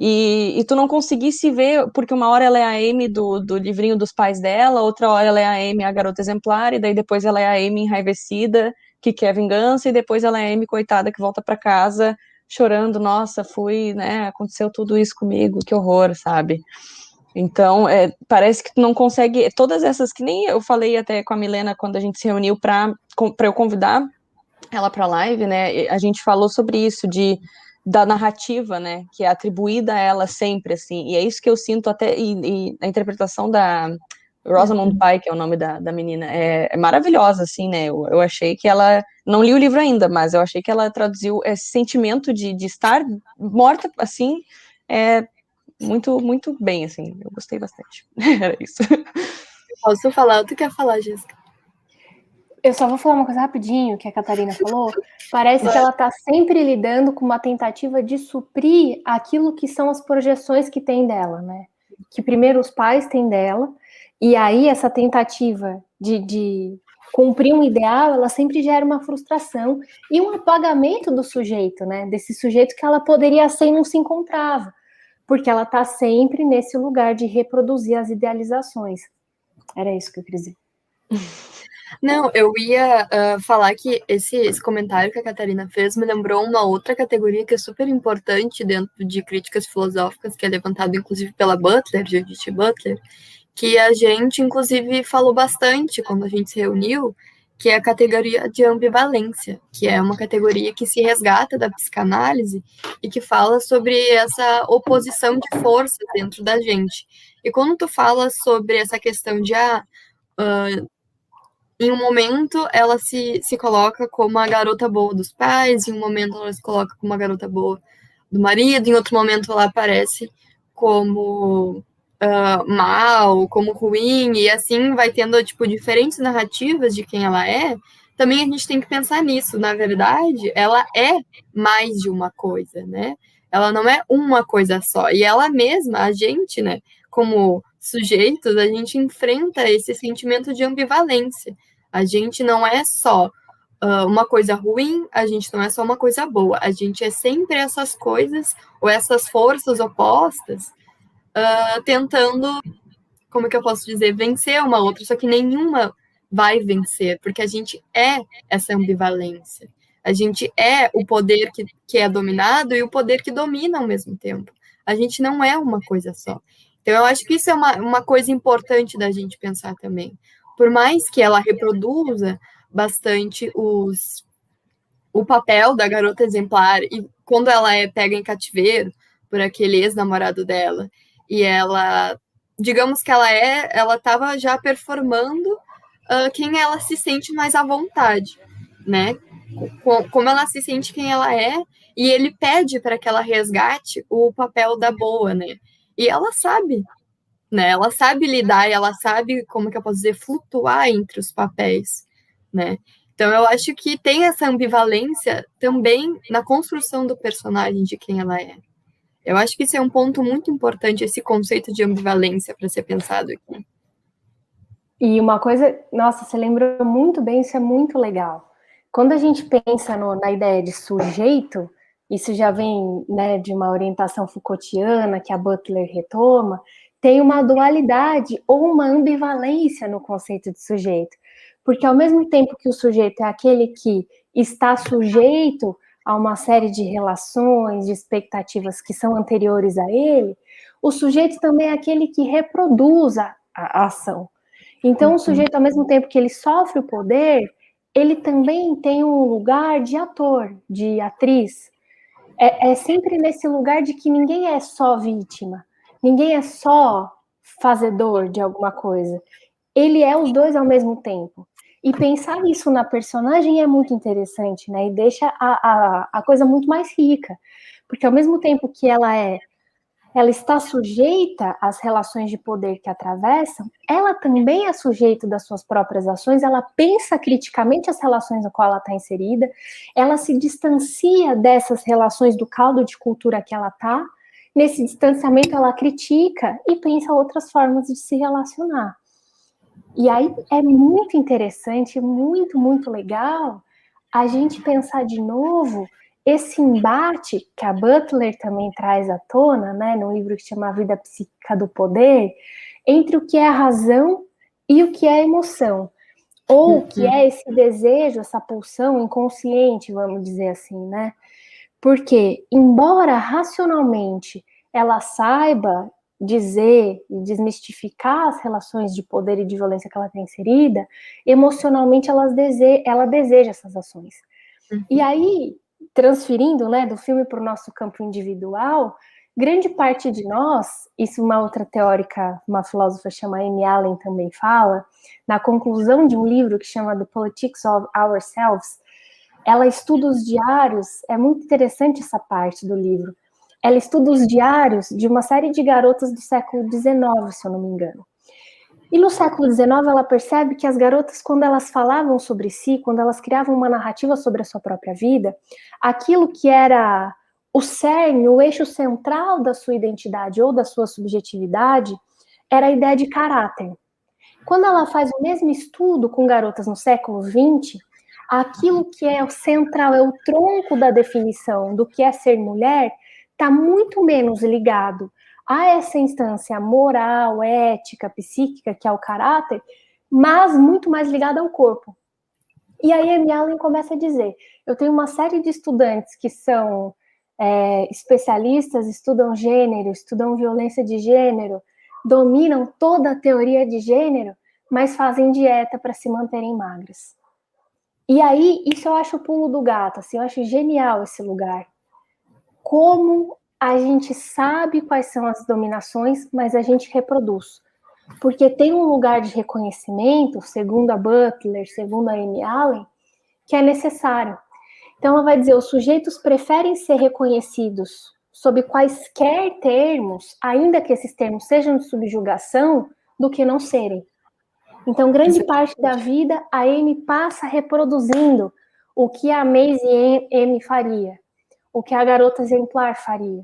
e, e, tu não conseguisse ver, porque uma hora ela é a Amy do, do livrinho dos pais dela, outra hora ela é a Amy, a garota exemplar, e daí depois ela é a Amy enraivecida, que quer vingança, e depois ela é a Amy coitada que volta para casa chorando, nossa, fui, né, aconteceu tudo isso comigo, que horror, sabe? Então, é, parece que tu não consegue. Todas essas que nem eu falei até com a Milena quando a gente se reuniu para eu convidar ela para live, né? A gente falou sobre isso, de da narrativa, né? Que é atribuída a ela sempre, assim. E é isso que eu sinto até. E, e a interpretação da Rosamund Pike, que é o nome da, da menina, é, é maravilhosa, assim, né? Eu, eu, achei que ela. Não li o livro ainda, mas eu achei que ela traduziu esse sentimento de, de estar morta, assim. É, muito, muito bem, assim. Eu gostei bastante. Era isso. Posso falar? Tu quer falar, Jéssica? Eu só vou falar uma coisa rapidinho que a Catarina falou. Parece que ela está sempre lidando com uma tentativa de suprir aquilo que são as projeções que tem dela, né? Que primeiro os pais têm dela, e aí essa tentativa de, de cumprir um ideal, ela sempre gera uma frustração e um apagamento do sujeito, né? Desse sujeito que ela poderia ser e não se encontrava porque ela está sempre nesse lugar de reproduzir as idealizações. Era isso que eu queria dizer. Não, eu ia uh, falar que esse, esse comentário que a Catarina fez me lembrou uma outra categoria que é super importante dentro de críticas filosóficas, que é levantado inclusive pela Butler, Judith Butler, que a gente inclusive falou bastante quando a gente se reuniu, que é a categoria de ambivalência, que é uma categoria que se resgata da psicanálise e que fala sobre essa oposição de forças dentro da gente. E quando tu fala sobre essa questão de ah, uh, em um momento ela se, se coloca como a garota boa dos pais, em um momento ela se coloca como a garota boa do marido, em outro momento ela aparece como uh, mal, como ruim, e assim vai tendo, tipo, diferentes narrativas de quem ela é, também a gente tem que pensar nisso. Na verdade, ela é mais de uma coisa, né? Ela não é uma coisa só. E ela mesma, a gente, né, como sujeitos, a gente enfrenta esse sentimento de ambivalência. A gente não é só uh, uma coisa ruim, a gente não é só uma coisa boa. A gente é sempre essas coisas ou essas forças opostas uh, tentando, como que eu posso dizer, vencer uma outra, só que nenhuma vai vencer, porque a gente é essa ambivalência. A gente é o poder que, que é dominado e o poder que domina ao mesmo tempo. A gente não é uma coisa só. Então, eu acho que isso é uma, uma coisa importante da gente pensar também. Por mais que ela reproduza bastante os, o papel da garota exemplar, e quando ela é pega em cativeiro por aquele ex-namorado dela, e ela, digamos que ela é, ela estava já performando uh, quem ela se sente mais à vontade, né? Como ela se sente quem ela é, e ele pede para que ela resgate o papel da boa, né? E ela sabe, né? Ela sabe lidar, e ela sabe como que eu posso dizer flutuar entre os papéis, né? Então eu acho que tem essa ambivalência também na construção do personagem de quem ela é. Eu acho que isso é um ponto muito importante, esse conceito de ambivalência para ser pensado aqui. E uma coisa, nossa, você lembrou muito bem, isso é muito legal. Quando a gente pensa no, na ideia de sujeito, isso já vem né, de uma orientação Foucaultiana que a Butler retoma, tem uma dualidade ou uma ambivalência no conceito de sujeito. Porque ao mesmo tempo que o sujeito é aquele que está sujeito a uma série de relações, de expectativas que são anteriores a ele, o sujeito também é aquele que reproduz a, a ação. Então, o uhum. sujeito, ao mesmo tempo que ele sofre o poder, ele também tem um lugar de ator, de atriz. É, é sempre nesse lugar de que ninguém é só vítima, ninguém é só fazedor de alguma coisa. Ele é os dois ao mesmo tempo. E pensar isso na personagem é muito interessante, né? E deixa a, a, a coisa muito mais rica. Porque ao mesmo tempo que ela é ela está sujeita às relações de poder que atravessam, ela também é sujeita das suas próprias ações, ela pensa criticamente as relações na qual ela está inserida, ela se distancia dessas relações do caldo de cultura que ela está, nesse distanciamento ela critica e pensa outras formas de se relacionar. E aí é muito interessante, muito, muito legal a gente pensar de novo esse embate que a Butler também traz à tona, né, no livro que chama A Vida Psíquica do Poder, entre o que é a razão e o que é a emoção, ou o que é esse desejo, essa pulsão inconsciente, vamos dizer assim, né? Porque, embora racionalmente ela saiba dizer e desmistificar as relações de poder e de violência que ela tem inserida, emocionalmente ela deseja, ela deseja essas ações. Uhum. E aí, transferindo né, do filme para o nosso campo individual, grande parte de nós, isso uma outra teórica, uma filósofa chama Amy Allen também fala, na conclusão de um livro que chama The Politics of Ourselves, ela estuda os diários, é muito interessante essa parte do livro. Ela estuda os diários de uma série de garotas do século XIX, se eu não me engano. E no século XIX, ela percebe que as garotas, quando elas falavam sobre si, quando elas criavam uma narrativa sobre a sua própria vida, aquilo que era o cerne, o eixo central da sua identidade ou da sua subjetividade, era a ideia de caráter. Quando ela faz o mesmo estudo com garotas no século XX, aquilo que é o central, é o tronco da definição do que é ser mulher, está muito menos ligado a essa instância moral, ética, psíquica, que é o caráter, mas muito mais ligada ao corpo. E aí Amy Allen começa a dizer: eu tenho uma série de estudantes que são é, especialistas, estudam gênero, estudam violência de gênero, dominam toda a teoria de gênero, mas fazem dieta para se manterem magras. E aí, isso eu acho o pulo do gato, assim, eu acho genial esse lugar. Como a gente sabe quais são as dominações, mas a gente reproduz. Porque tem um lugar de reconhecimento, segundo a Butler, segundo a Amy Allen, que é necessário. Então, ela vai dizer: os sujeitos preferem ser reconhecidos sob quaisquer termos, ainda que esses termos sejam de subjugação, do que não serem. Então, grande parte da vida, a Amy passa reproduzindo o que a Maisie M faria, o que a garota exemplar faria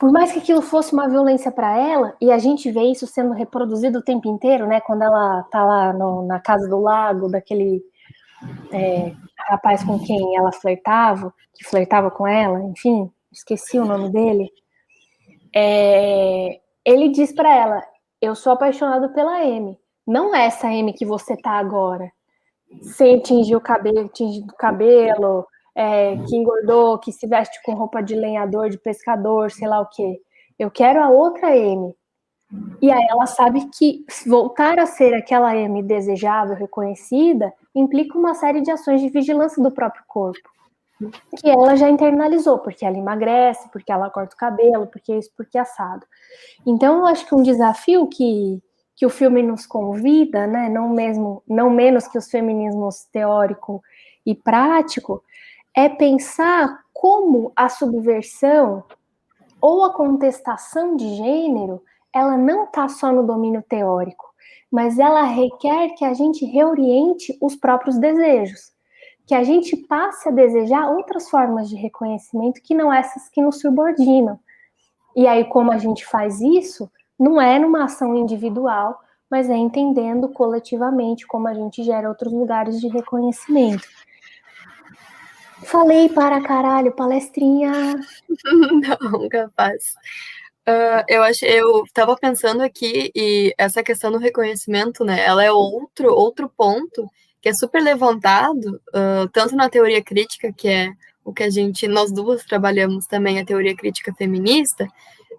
por mais que aquilo fosse uma violência para ela, e a gente vê isso sendo reproduzido o tempo inteiro, né? Quando ela tá lá no, na casa do lago, daquele é, rapaz com quem ela flertava, que flertava com ela, enfim, esqueci o nome dele. É, ele diz para ela: Eu sou apaixonado pela M, não essa M que você tá agora, sem tingir o cabelo, tingir o cabelo, é, que engordou, que se veste com roupa de lenhador, de pescador, sei lá o quê. Eu quero a outra M. E aí ela sabe que voltar a ser aquela M desejável, reconhecida, implica uma série de ações de vigilância do próprio corpo. Que ela já internalizou, porque ela emagrece, porque ela corta o cabelo, porque isso, porque assado. Então, eu acho que um desafio que, que o filme nos convida, né, não mesmo, não menos que os feminismos teórico e prático, é pensar como a subversão ou a contestação de gênero, ela não está só no domínio teórico, mas ela requer que a gente reoriente os próprios desejos, que a gente passe a desejar outras formas de reconhecimento que não essas que nos subordinam. E aí, como a gente faz isso, não é numa ação individual, mas é entendendo coletivamente como a gente gera outros lugares de reconhecimento. Falei para caralho, palestrinha. Não, capaz. Uh, eu acho, eu estava pensando aqui e essa questão do reconhecimento, né? Ela é outro outro ponto que é super levantado uh, tanto na teoria crítica que é o que a gente nós duas trabalhamos também a teoria crítica feminista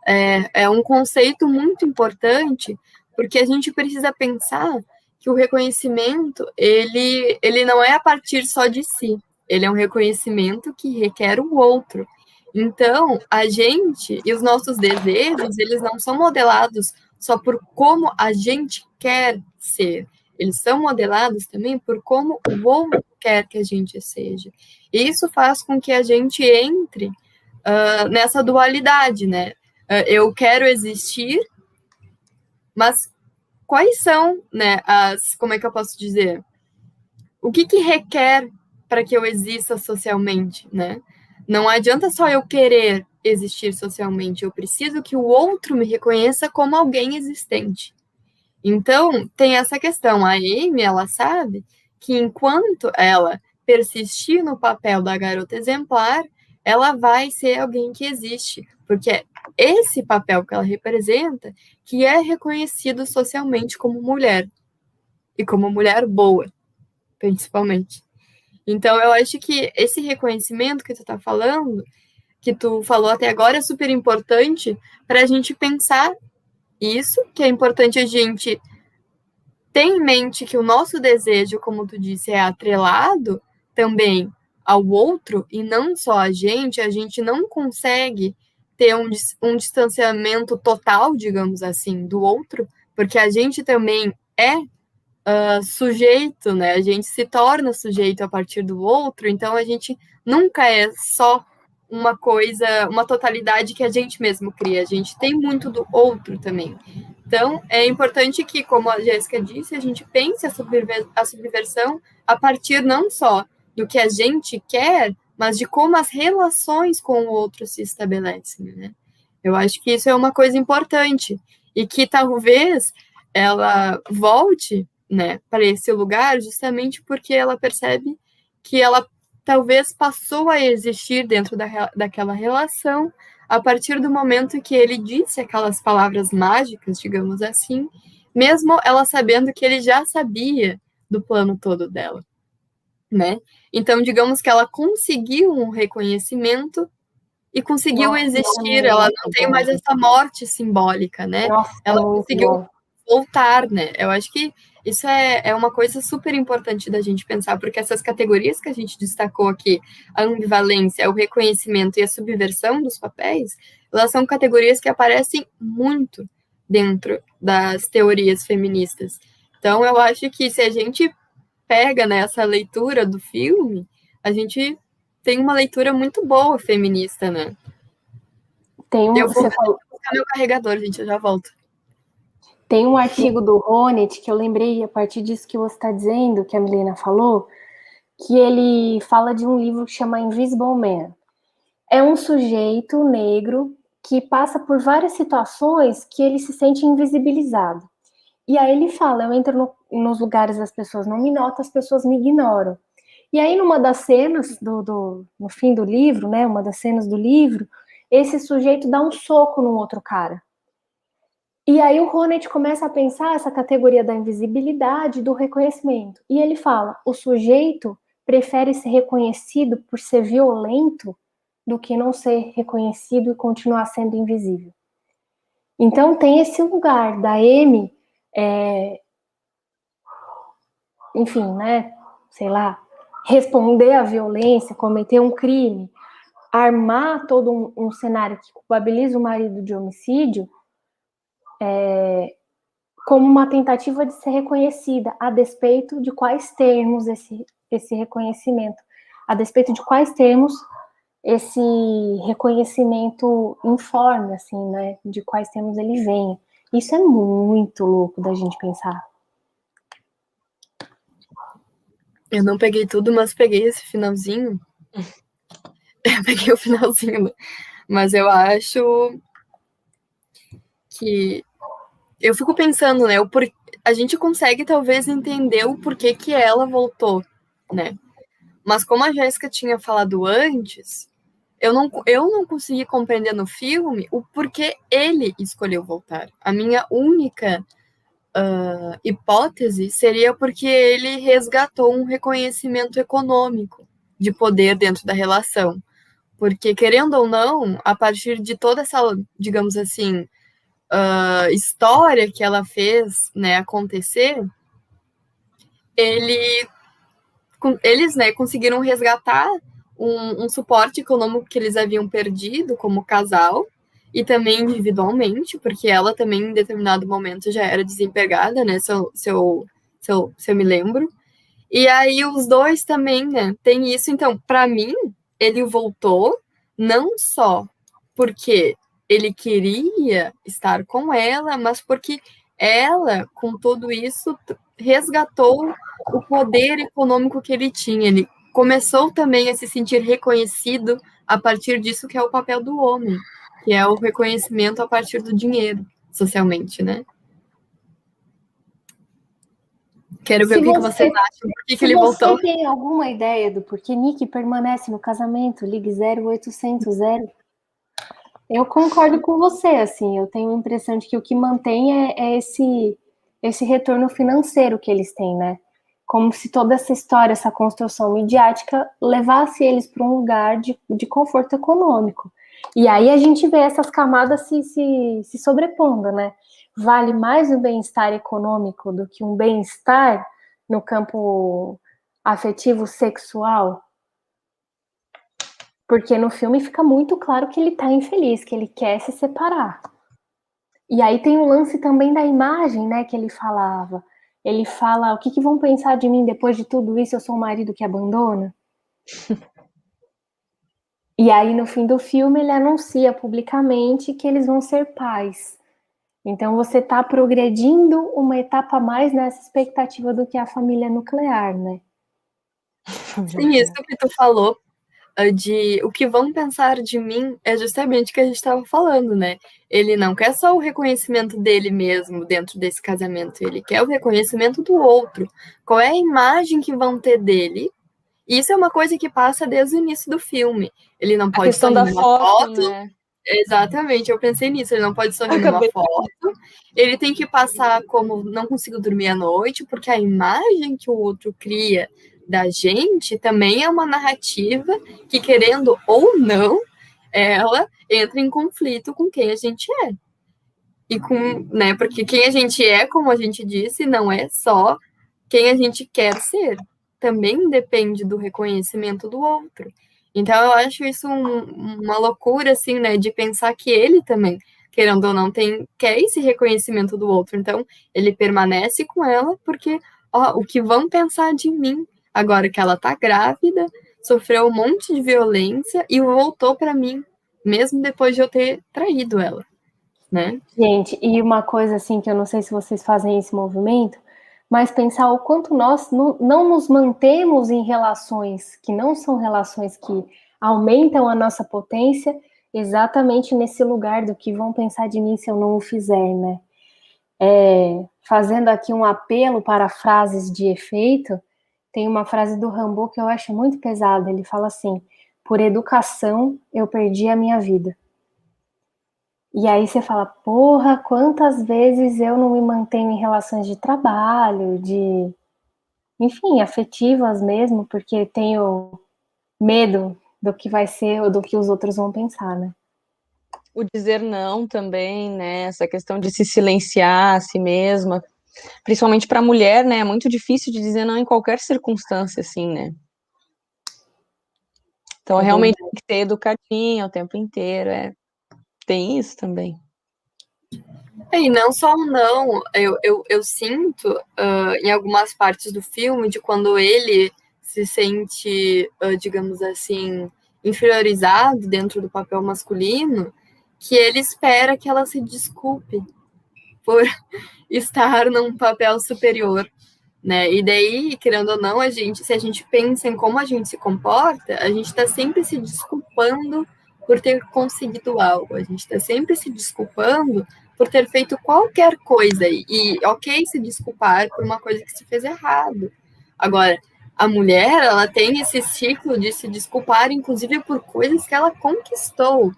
é, é um conceito muito importante porque a gente precisa pensar que o reconhecimento ele ele não é a partir só de si ele é um reconhecimento que requer o outro. Então, a gente e os nossos desejos, eles não são modelados só por como a gente quer ser. Eles são modelados também por como o outro quer que a gente seja. E isso faz com que a gente entre uh, nessa dualidade, né? Uh, eu quero existir, mas quais são, né, as, como é que eu posso dizer? O que que requer para que eu exista socialmente, né? Não adianta só eu querer existir socialmente, eu preciso que o outro me reconheça como alguém existente. Então, tem essa questão. A Amy, ela sabe que enquanto ela persistir no papel da garota exemplar, ela vai ser alguém que existe, porque é esse papel que ela representa que é reconhecido socialmente como mulher e como mulher boa, principalmente. Então, eu acho que esse reconhecimento que tu está falando, que tu falou até agora, é super importante para a gente pensar isso, que é importante a gente ter em mente que o nosso desejo, como tu disse, é atrelado também ao outro e não só a gente, a gente não consegue ter um, um distanciamento total, digamos assim, do outro, porque a gente também é uh, sujeito, né? A gente se torna sujeito a partir do outro, então a gente nunca é só uma coisa, uma totalidade que a gente mesmo cria. A gente tem muito do outro também. Então, é importante que, como a Jéssica disse, a gente pense a, subver a subversão a partir não só do que a gente quer, mas de como as relações com o outro se estabelecem, né? Eu acho que isso é uma coisa importante e que talvez ela volte, né, para esse lugar justamente porque ela percebe que ela talvez passou a existir dentro da, daquela relação a partir do momento que ele disse aquelas palavras mágicas, digamos assim, mesmo ela sabendo que ele já sabia do plano todo dela, né? Então, digamos que ela conseguiu um reconhecimento e conseguiu Nossa, existir, ela não tem mais essa morte simbólica, né? Nossa, ela conseguiu voltar, né? Eu acho que isso é, é uma coisa super importante da gente pensar, porque essas categorias que a gente destacou aqui, a ambivalência, o reconhecimento e a subversão dos papéis, elas são categorias que aparecem muito dentro das teorias feministas. Então, eu acho que se a gente pega nessa né, leitura do filme, a gente tem uma leitura muito boa feminista, né? Tem um, eu vou buscar meu carregador, gente, eu já volto. Tem um artigo do Ronet que eu lembrei a partir disso que você está dizendo, que a Milena falou, que ele fala de um livro que chama Invisible Man. É um sujeito negro que passa por várias situações que ele se sente invisibilizado. E aí ele fala: eu entro no, nos lugares as pessoas não me notam, as pessoas me ignoram. E aí, numa das cenas do, do, no fim do livro, né? Uma das cenas do livro, esse sujeito dá um soco no outro cara. E aí o Ronet começa a pensar essa categoria da invisibilidade, do reconhecimento. E ele fala: o sujeito prefere ser reconhecido por ser violento do que não ser reconhecido e continuar sendo invisível. Então tem esse lugar da M, é, enfim, né? Sei lá, responder à violência, cometer um crime, armar todo um, um cenário que culpabiliza o marido de homicídio é, como uma tentativa de ser reconhecida, a despeito de quais termos esse, esse reconhecimento, a despeito de quais termos esse reconhecimento informe, assim, né, de quais termos ele vem. Isso é muito louco da gente pensar. Eu não peguei tudo, mas peguei esse finalzinho. eu peguei o finalzinho, mas eu acho que eu fico pensando, né? O por... A gente consegue talvez entender o porquê que ela voltou, né? Mas como a Jéssica tinha falado antes, eu não, eu não consegui compreender no filme o porquê ele escolheu voltar. A minha única uh, hipótese seria porque ele resgatou um reconhecimento econômico de poder dentro da relação. Porque, querendo ou não, a partir de toda essa, digamos assim, uh, história que ela fez né, acontecer, ele, eles né, conseguiram resgatar um, um, suporte econômico que eles haviam perdido como casal, e também individualmente, porque ela também em determinado momento já era desempregada, né? Se eu, se eu, se eu, se eu me lembro. E aí os dois também, né? Tem isso. Então, para mim, ele voltou não só porque ele queria estar com ela, mas porque ela, com tudo isso, resgatou o poder econômico que ele tinha. Ele começou também a se sentir reconhecido a partir disso que é o papel do homem, que é o reconhecimento a partir do dinheiro, socialmente, né? Quero ver se o que, você, que vocês acham. Por que, que ele voltou? Você tem alguma ideia do porquê Nick permanece no casamento? Ligue 0800 Eu concordo com você, assim, eu tenho a impressão de que o que mantém é, é esse, esse retorno financeiro que eles têm, né? Como se toda essa história, essa construção midiática levasse eles para um lugar de, de conforto econômico. E aí a gente vê essas camadas se, se, se sobrepondo, né? vale mais o bem-estar econômico do que um bem-estar no campo afetivo sexual? Porque no filme fica muito claro que ele tá infeliz, que ele quer se separar. E aí tem o lance também da imagem, né, que ele falava. Ele fala: o que, que vão pensar de mim depois de tudo isso? Eu sou um marido que abandona. e aí, no fim do filme, ele anuncia publicamente que eles vão ser pais. Então você está progredindo uma etapa a mais nessa expectativa do que a família nuclear, né? Sim, isso que tu falou ah, de o que vão pensar de mim é justamente o que a gente estava falando, né? Ele não quer só o reconhecimento dele mesmo dentro desse casamento, ele quer o reconhecimento do outro. Qual é a imagem que vão ter dele? Isso é uma coisa que passa desde o início do filme. Ele não pode só da foto, foto né? Exatamente, eu pensei nisso. Ele não pode sorrir numa foto. Ele tem que passar como não consigo dormir à noite, porque a imagem que o outro cria da gente também é uma narrativa que, querendo ou não, ela entra em conflito com quem a gente é. E com, né, porque quem a gente é, como a gente disse, não é só quem a gente quer ser. Também depende do reconhecimento do outro. Então eu acho isso um, uma loucura, assim, né, de pensar que ele também, querendo ou não, tem, quer esse reconhecimento do outro. Então ele permanece com ela porque, ó, o que vão pensar de mim agora que ela tá grávida, sofreu um monte de violência e voltou para mim, mesmo depois de eu ter traído ela, né? Gente, e uma coisa assim que eu não sei se vocês fazem esse movimento, mas pensar o quanto nós não, não nos mantemos em relações que não são relações que aumentam a nossa potência, exatamente nesse lugar do que vão pensar de mim se eu não o fizer, né? É, fazendo aqui um apelo para frases de efeito, tem uma frase do Rambo que eu acho muito pesada. Ele fala assim: por educação eu perdi a minha vida. E aí você fala, porra, quantas vezes eu não me mantenho em relações de trabalho, de, enfim, afetivas mesmo, porque tenho medo do que vai ser ou do que os outros vão pensar, né? O dizer não também, né? Essa questão de se silenciar a si mesma, principalmente para a mulher, né? É muito difícil de dizer não em qualquer circunstância, assim, né? Então, é realmente tem que ter educadinho o tempo inteiro, é tem isso também. E não só um não, eu, eu, eu sinto uh, em algumas partes do filme de quando ele se sente, uh, digamos assim, inferiorizado dentro do papel masculino, que ele espera que ela se desculpe por estar num papel superior, né? E daí, querendo ou não, a gente, se a gente pensa em como a gente se comporta, a gente está sempre se desculpando por ter conseguido algo. A gente está sempre se desculpando por ter feito qualquer coisa. E, ok se desculpar por uma coisa que se fez errado. Agora, a mulher, ela tem esse ciclo de se desculpar, inclusive por coisas que ela conquistou,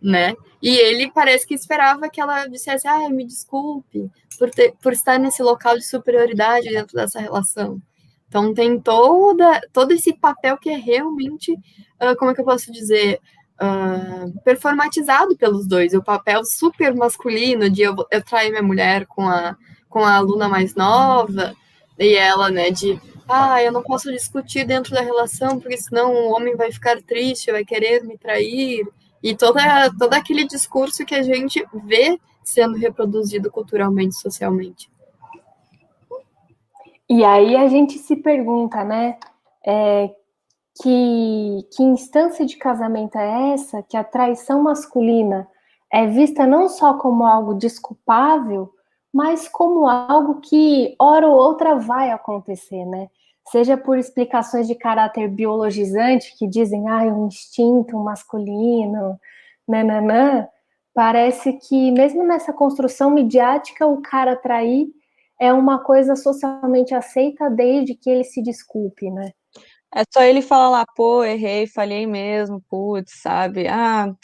né? E ele parece que esperava que ela dissesse, ah, me desculpe por, ter, por estar nesse local de superioridade dentro dessa relação. Então tem toda, todo esse papel que é realmente, uh, como é que eu posso dizer, uh, performatizado pelos dois. O papel super masculino de eu, eu trair minha mulher com a, com a aluna mais nova, e ela, né, de ah, eu não posso discutir dentro da relação, porque senão o homem vai ficar triste, vai querer me trair. e toda, todo aquele discurso que a gente vê sendo reproduzido culturalmente, socialmente. E aí a gente se pergunta, né, é, que, que instância de casamento é essa que a traição masculina é vista não só como algo desculpável, mas como algo que, hora ou outra, vai acontecer, né? Seja por explicações de caráter biologizante, que dizem, ah, é um instinto masculino, nananã, parece que, mesmo nessa construção midiática, o cara trair é uma coisa socialmente aceita desde que ele se desculpe, né? É só ele falar lá, pô, errei, falhei mesmo, putz, sabe? Ah,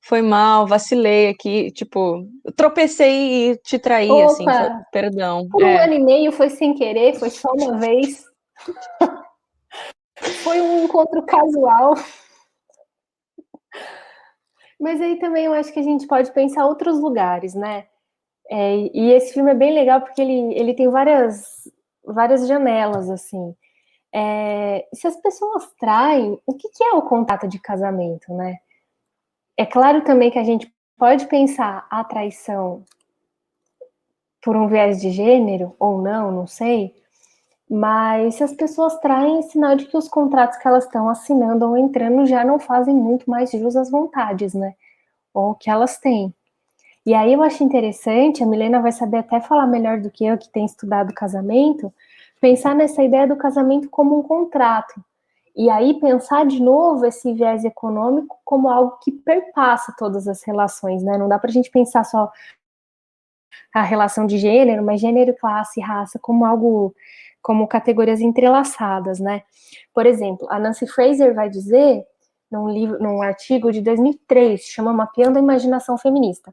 foi mal, vacilei aqui, tipo, tropecei e te traí, assim, Opa, assim, perdão. Por é. um ano e meio foi sem querer, foi só uma vez. foi um encontro casual. Mas aí também eu acho que a gente pode pensar outros lugares, né? É, e esse filme é bem legal porque ele, ele tem várias, várias janelas, assim. É, se as pessoas traem, o que, que é o contato de casamento, né? É claro também que a gente pode pensar a traição por um viés de gênero ou não, não sei. Mas se as pessoas traem, é sinal de que os contratos que elas estão assinando ou entrando já não fazem muito mais jus às vontades, né? Ou que elas têm. E aí eu acho interessante, a Milena vai saber até falar melhor do que eu, que tem estudado casamento, pensar nessa ideia do casamento como um contrato. E aí pensar de novo esse viés econômico como algo que perpassa todas as relações, né? Não dá para a gente pensar só a relação de gênero, mas gênero, classe, raça como algo como categorias entrelaçadas, né? Por exemplo, a Nancy Fraser vai dizer num livro, num artigo de 2003, chama Mapeando a Imaginação Feminista.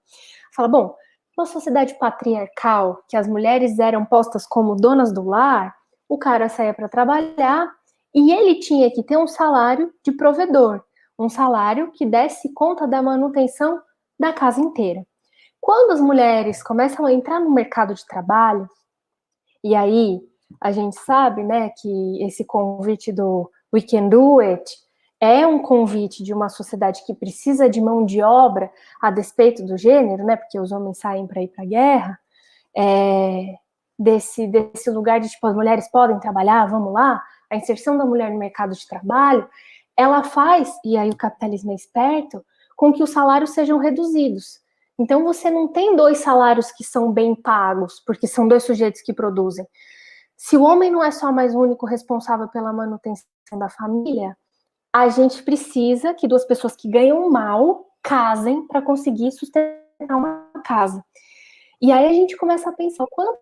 Fala, bom, numa sociedade patriarcal, que as mulheres eram postas como donas do lar, o cara saía para trabalhar e ele tinha que ter um salário de provedor, um salário que desse conta da manutenção da casa inteira. Quando as mulheres começam a entrar no mercado de trabalho, e aí a gente sabe, né, que esse convite do We Can Do It é um convite de uma sociedade que precisa de mão de obra a despeito do gênero, né, porque os homens saem para ir para a guerra, é, desse, desse lugar de tipo, as mulheres podem trabalhar, vamos lá, a inserção da mulher no mercado de trabalho, ela faz, e aí o capitalismo é esperto, com que os salários sejam reduzidos. Então você não tem dois salários que são bem pagos, porque são dois sujeitos que produzem. Se o homem não é só mais o único responsável pela manutenção da família, a gente precisa que duas pessoas que ganham mal casem para conseguir sustentar uma casa. E aí a gente começa a pensar quanto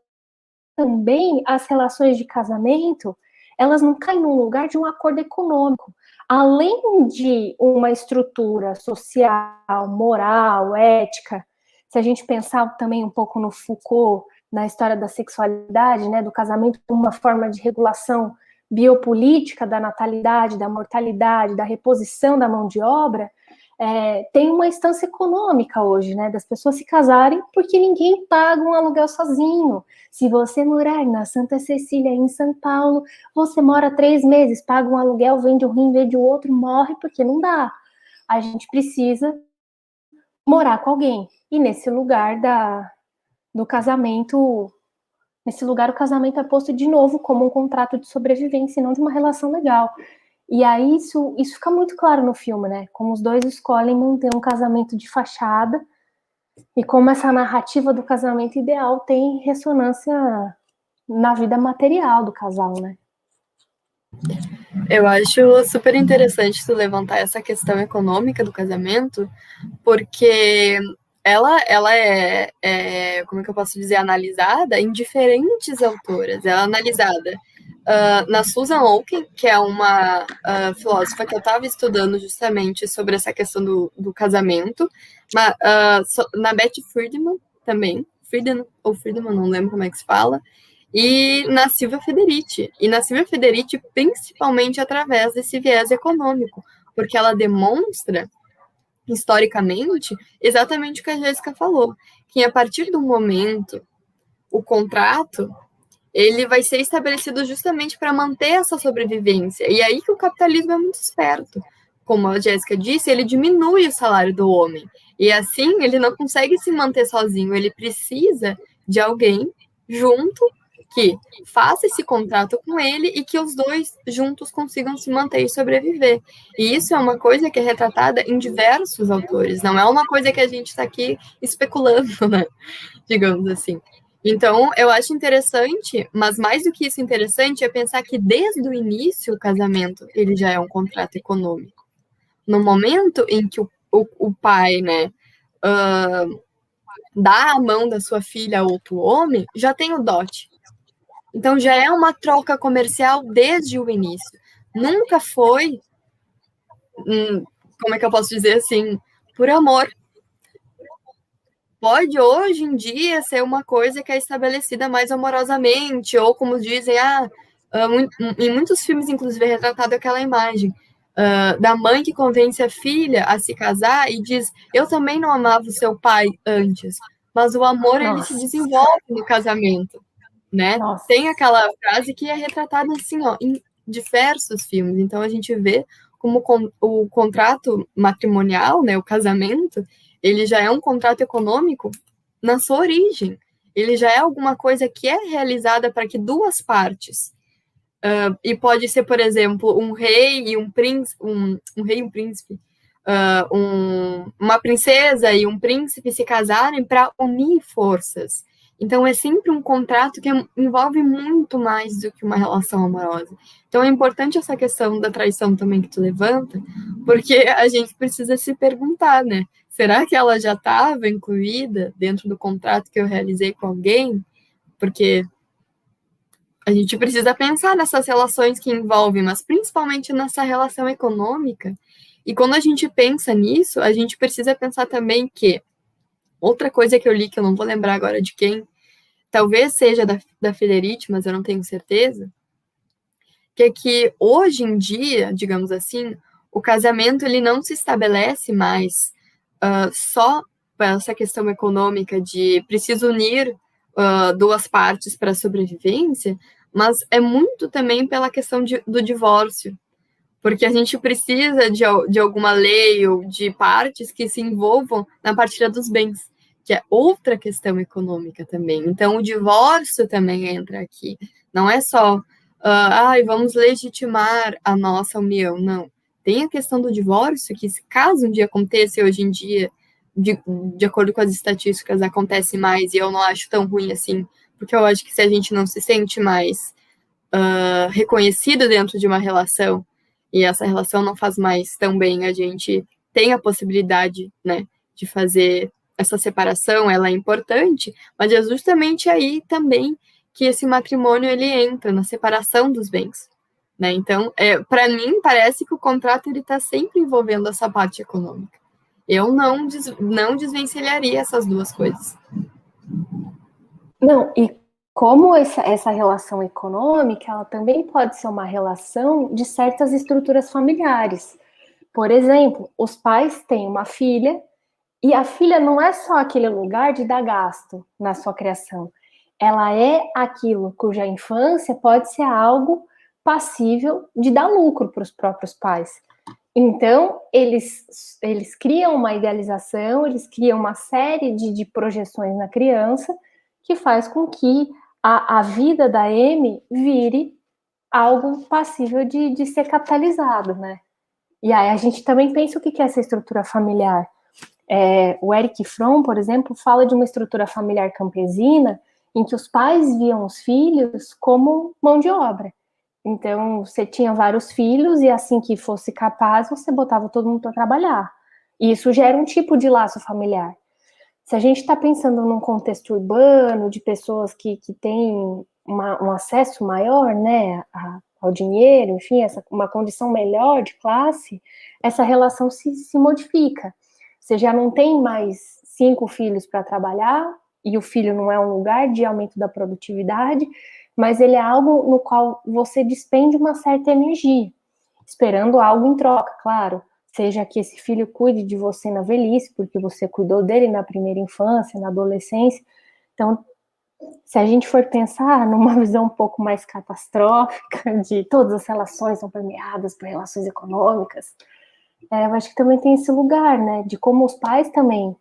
também as relações de casamento elas não caem num lugar de um acordo econômico. Além de uma estrutura social, moral, ética, se a gente pensar também um pouco no Foucault, na história da sexualidade, né, do casamento como uma forma de regulação biopolítica da natalidade, da mortalidade, da reposição da mão de obra, é, tem uma instância econômica hoje, né? Das pessoas se casarem porque ninguém paga um aluguel sozinho. Se você morar na Santa Cecília, em São Paulo, você mora três meses, paga um aluguel, vende um rim, vende o outro, morre porque não dá. A gente precisa morar com alguém. E nesse lugar da, do casamento, nesse lugar o casamento é posto de novo como um contrato de sobrevivência, e não de uma relação legal. E aí isso, isso fica muito claro no filme, né? Como os dois escolhem manter um casamento de fachada e como essa narrativa do casamento ideal tem ressonância na vida material do casal, né? Eu acho super interessante tu levantar essa questão econômica do casamento, porque ela, ela é, é, como é que eu posso dizer, analisada em diferentes autoras. Ela é analisada uh, na Susan Oken, que é uma uh, filósofa que eu estava estudando justamente sobre essa questão do, do casamento, na, uh, so, na Beth Friedman também, Friedman ou Friedman, não lembro como é que se fala, e na Silvia Federici. E na Silvia Federici, principalmente através desse viés econômico, porque ela demonstra historicamente exatamente o que a Jéssica falou, que a partir do momento o contrato ele vai ser estabelecido justamente para manter essa sobrevivência. E aí que o capitalismo é muito esperto. como a Jéssica disse, ele diminui o salário do homem. E assim ele não consegue se manter sozinho, ele precisa de alguém junto que faça esse contrato com ele e que os dois juntos consigam se manter e sobreviver. E isso é uma coisa que é retratada em diversos autores, não é uma coisa que a gente está aqui especulando, né? Digamos assim. Então, eu acho interessante, mas mais do que isso interessante é pensar que desde o início o casamento ele já é um contrato econômico. No momento em que o, o, o pai, né, uh, dá a mão da sua filha a outro homem, já tem o dote. Então já é uma troca comercial desde o início. Nunca foi, como é que eu posso dizer assim, por amor. Pode hoje em dia ser uma coisa que é estabelecida mais amorosamente, ou como dizem, ah, ah em muitos filmes, inclusive, é retratado aquela imagem uh, da mãe que convence a filha a se casar e diz: Eu também não amava o seu pai antes, mas o amor Nossa. ele se desenvolve no casamento né? Nossa. Tem aquela frase que é retratada assim, ó, em diversos filmes. Então a gente vê como o contrato matrimonial, né, o casamento, ele já é um contrato econômico na sua origem. Ele já é alguma coisa que é realizada para que duas partes uh, e pode ser, por exemplo, um rei e um príncipe, um, um rei e um príncipe, uh, um, uma princesa e um príncipe se casarem para unir forças então, é sempre um contrato que envolve muito mais do que uma relação amorosa. Então, é importante essa questão da traição também que tu levanta, porque a gente precisa se perguntar, né? Será que ela já estava incluída dentro do contrato que eu realizei com alguém? Porque a gente precisa pensar nessas relações que envolvem, mas principalmente nessa relação econômica. E quando a gente pensa nisso, a gente precisa pensar também que outra coisa que eu li, que eu não vou lembrar agora de quem, talvez seja da, da Federici, mas eu não tenho certeza, que é que hoje em dia, digamos assim, o casamento ele não se estabelece mais uh, só para essa questão econômica de preciso unir uh, duas partes para a sobrevivência, mas é muito também pela questão de, do divórcio, porque a gente precisa de, de alguma lei ou de partes que se envolvam na partilha dos bens que é outra questão econômica também. Então, o divórcio também entra aqui. Não é só, uh, ai, vamos legitimar a nossa união, não. Tem a questão do divórcio, que caso um dia aconteça, hoje em dia, de, de acordo com as estatísticas, acontece mais, e eu não acho tão ruim assim, porque eu acho que se a gente não se sente mais uh, reconhecido dentro de uma relação, e essa relação não faz mais tão bem, a gente tem a possibilidade, né, de fazer essa separação ela é importante, mas é justamente aí também que esse matrimônio ele entra na separação dos bens. Né? Então, é, para mim, parece que o contrato ele está sempre envolvendo essa parte econômica. Eu não, des, não desvencilharia essas duas coisas. Não, e como essa, essa relação econômica, ela também pode ser uma relação de certas estruturas familiares. Por exemplo, os pais têm uma filha e a filha não é só aquele lugar de dar gasto na sua criação. Ela é aquilo cuja infância pode ser algo passível de dar lucro para os próprios pais. Então, eles, eles criam uma idealização, eles criam uma série de, de projeções na criança que faz com que a, a vida da M vire algo passível de, de ser capitalizado, né? E aí a gente também pensa o que é essa estrutura familiar. É, o Eric Fromm, por exemplo, fala de uma estrutura familiar campesina em que os pais viam os filhos como mão de obra. Então, você tinha vários filhos e assim que fosse capaz, você botava todo mundo para trabalhar. E isso gera um tipo de laço familiar. Se a gente está pensando num contexto urbano, de pessoas que, que têm uma, um acesso maior né, a, ao dinheiro, enfim, essa, uma condição melhor de classe, essa relação se, se modifica. Você já não tem mais cinco filhos para trabalhar, e o filho não é um lugar de aumento da produtividade, mas ele é algo no qual você despende uma certa energia, esperando algo em troca, claro. Seja que esse filho cuide de você na velhice, porque você cuidou dele na primeira infância, na adolescência. Então, se a gente for pensar numa visão um pouco mais catastrófica, de todas as relações são permeadas por relações econômicas, é, eu acho que também tem esse lugar, né? De como os pais também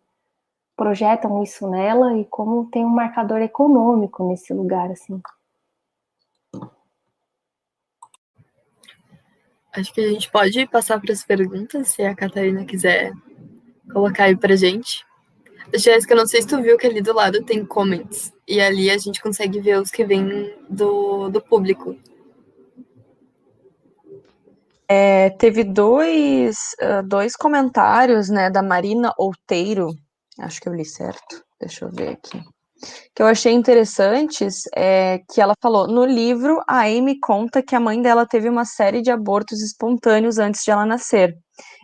projetam isso nela e como tem um marcador econômico nesse lugar, assim. Acho que a gente pode passar para as perguntas, se a Catarina quiser colocar aí para gente. Jéssica, não sei se tu viu que ali do lado tem comments. E ali a gente consegue ver os que vêm do, do público. É, teve dois, dois comentários, né, da Marina Outeiro, acho que eu li certo, deixa eu ver aqui, que eu achei interessantes, é que ela falou, no livro, a Amy conta que a mãe dela teve uma série de abortos espontâneos antes de ela nascer,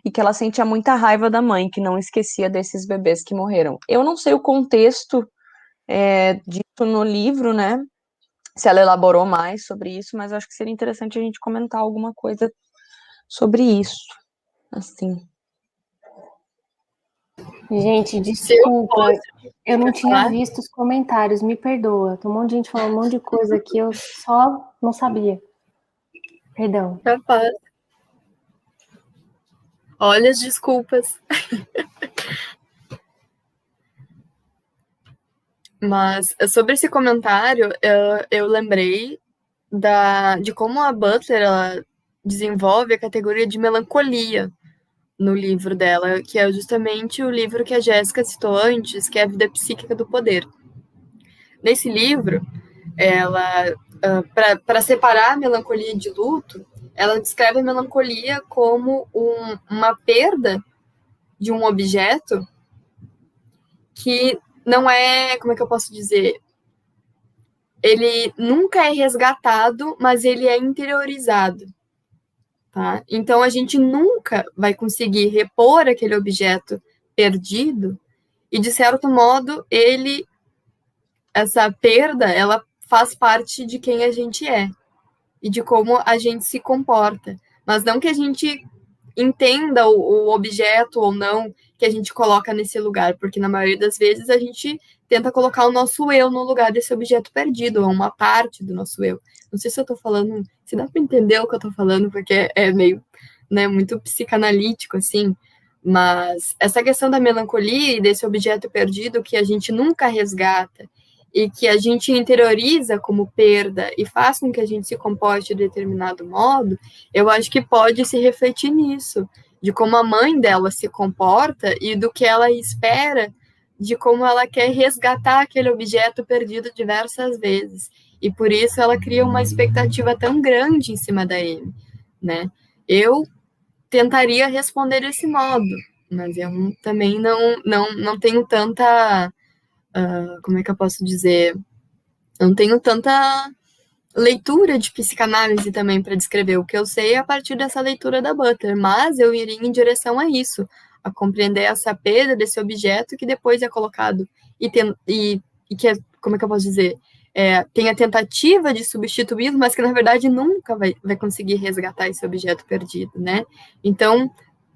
e que ela sentia muita raiva da mãe, que não esquecia desses bebês que morreram. Eu não sei o contexto é, disso no livro, né, se ela elaborou mais sobre isso, mas acho que seria interessante a gente comentar alguma coisa sobre isso, assim. Gente, desculpa, eu não tinha visto os comentários, me perdoa. Tem um monte de gente falando um monte de coisa que eu só não sabia. Perdão. Capaz. Olha as desculpas. Mas sobre esse comentário, eu, eu lembrei da, de como a Butler ela desenvolve a categoria de melancolia no livro dela, que é justamente o livro que a Jéssica citou antes, que é A Vida Psíquica do Poder. Nesse livro, ela, uh, para separar a melancolia de luto, ela descreve a melancolia como um, uma perda de um objeto que não é, como é que eu posso dizer? Ele nunca é resgatado, mas ele é interiorizado. Tá? Então, a gente nunca vai conseguir repor aquele objeto perdido, e de certo modo, ele, essa perda, ela faz parte de quem a gente é e de como a gente se comporta. Mas não que a gente entenda o, o objeto ou não que a gente coloca nesse lugar, porque na maioria das vezes a gente tenta colocar o nosso eu no lugar desse objeto perdido, ou uma parte do nosso eu. Não sei se eu tô falando, se dá para entender o que eu tô falando, porque é meio, né, muito psicanalítico, assim, mas essa questão da melancolia e desse objeto perdido que a gente nunca resgata e que a gente interioriza como perda e faz com que a gente se comporte de determinado modo, eu acho que pode se refletir nisso, de como a mãe dela se comporta e do que ela espera de como ela quer resgatar aquele objeto perdido diversas vezes. E por isso ela cria uma expectativa tão grande em cima da Amy, né? Eu tentaria responder desse modo, mas eu também não, não, não tenho tanta. Uh, como é que eu posso dizer? Não tenho tanta leitura de psicanálise também para descrever. O que eu sei a partir dessa leitura da Butler, mas eu iria em direção a isso, a compreender essa perda desse objeto que depois é colocado e, tem, e, e que é, como é que eu posso dizer? É, tem a tentativa de substituí-lo, mas que na verdade nunca vai, vai conseguir resgatar esse objeto perdido, né? Então,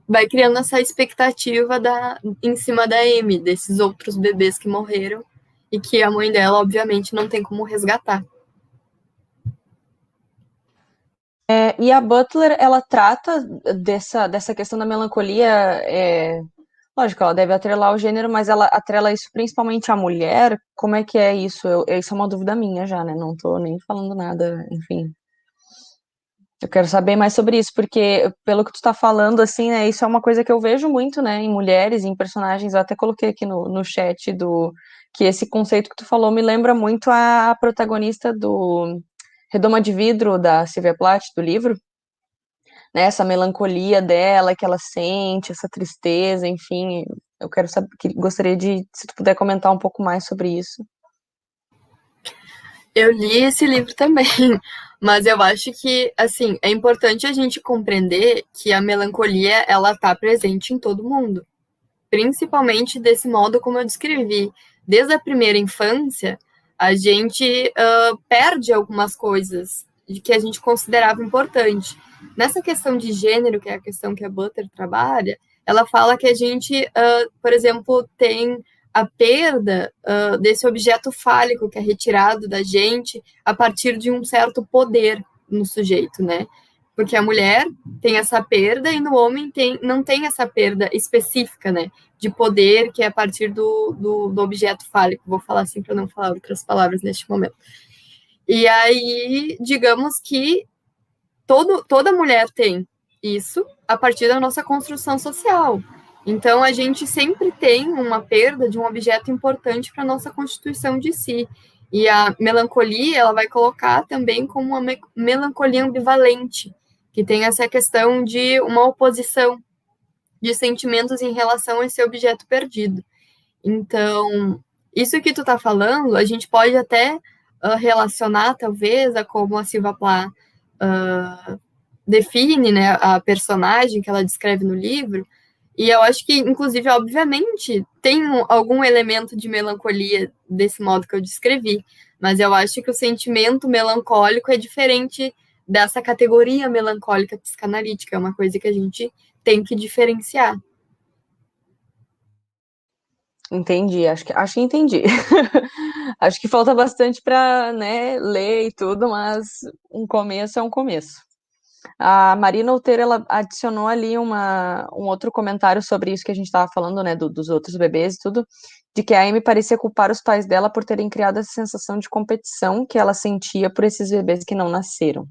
vai criando essa expectativa da, em cima da Amy, desses outros bebês que morreram e que a mãe dela, obviamente, não tem como resgatar. É, e a Butler, ela trata dessa, dessa questão da melancolia, é, lógico, ela deve atrelar o gênero, mas ela atrela isso principalmente à mulher. Como é que é isso? Eu, isso é uma dúvida minha já, né? Não tô nem falando nada, enfim. Eu quero saber mais sobre isso, porque pelo que tu tá falando, assim, né, isso é uma coisa que eu vejo muito, né, em mulheres, em personagens, eu até coloquei aqui no, no chat do, que esse conceito que tu falou me lembra muito a protagonista do Redoma de Vidro, da Silvia Plath, do livro, né, essa melancolia dela que ela sente, essa tristeza, enfim, eu quero saber, gostaria de, se tu puder comentar um pouco mais sobre isso. Eu li esse livro também, mas eu acho que, assim, é importante a gente compreender que a melancolia, ela está presente em todo mundo, principalmente desse modo como eu descrevi, desde a primeira infância, a gente uh, perde algumas coisas de que a gente considerava importante. Nessa questão de gênero, que é a questão que a Butter trabalha, ela fala que a gente, uh, por exemplo, tem a perda uh, desse objeto fálico que é retirado da gente a partir de um certo poder no sujeito, né? Porque a mulher tem essa perda e no homem tem, não tem essa perda específica, né, de poder que é a partir do, do, do objeto fálico. Vou falar assim para não falar outras palavras neste momento. E aí, digamos que todo, toda mulher tem isso a partir da nossa construção social. Então, a gente sempre tem uma perda de um objeto importante para a nossa constituição de si. E a melancolia, ela vai colocar também como uma me melancolia ambivalente, que tem essa questão de uma oposição de sentimentos em relação a esse objeto perdido. Então, isso que tu tá falando, a gente pode até uh, relacionar, talvez, a como a Silva Plá uh, define né, a personagem que ela descreve no livro, e eu acho que, inclusive, obviamente, tem um, algum elemento de melancolia desse modo que eu descrevi, mas eu acho que o sentimento melancólico é diferente dessa categoria melancólica psicanalítica, é uma coisa que a gente tem que diferenciar. Entendi, acho que, acho que entendi. acho que falta bastante para né, ler e tudo, mas um começo é um começo. A Marina Outeiro, ela adicionou ali uma, um outro comentário sobre isso que a gente estava falando, né, do, dos outros bebês e tudo, de que a Amy parecia culpar os pais dela por terem criado essa sensação de competição que ela sentia por esses bebês que não nasceram.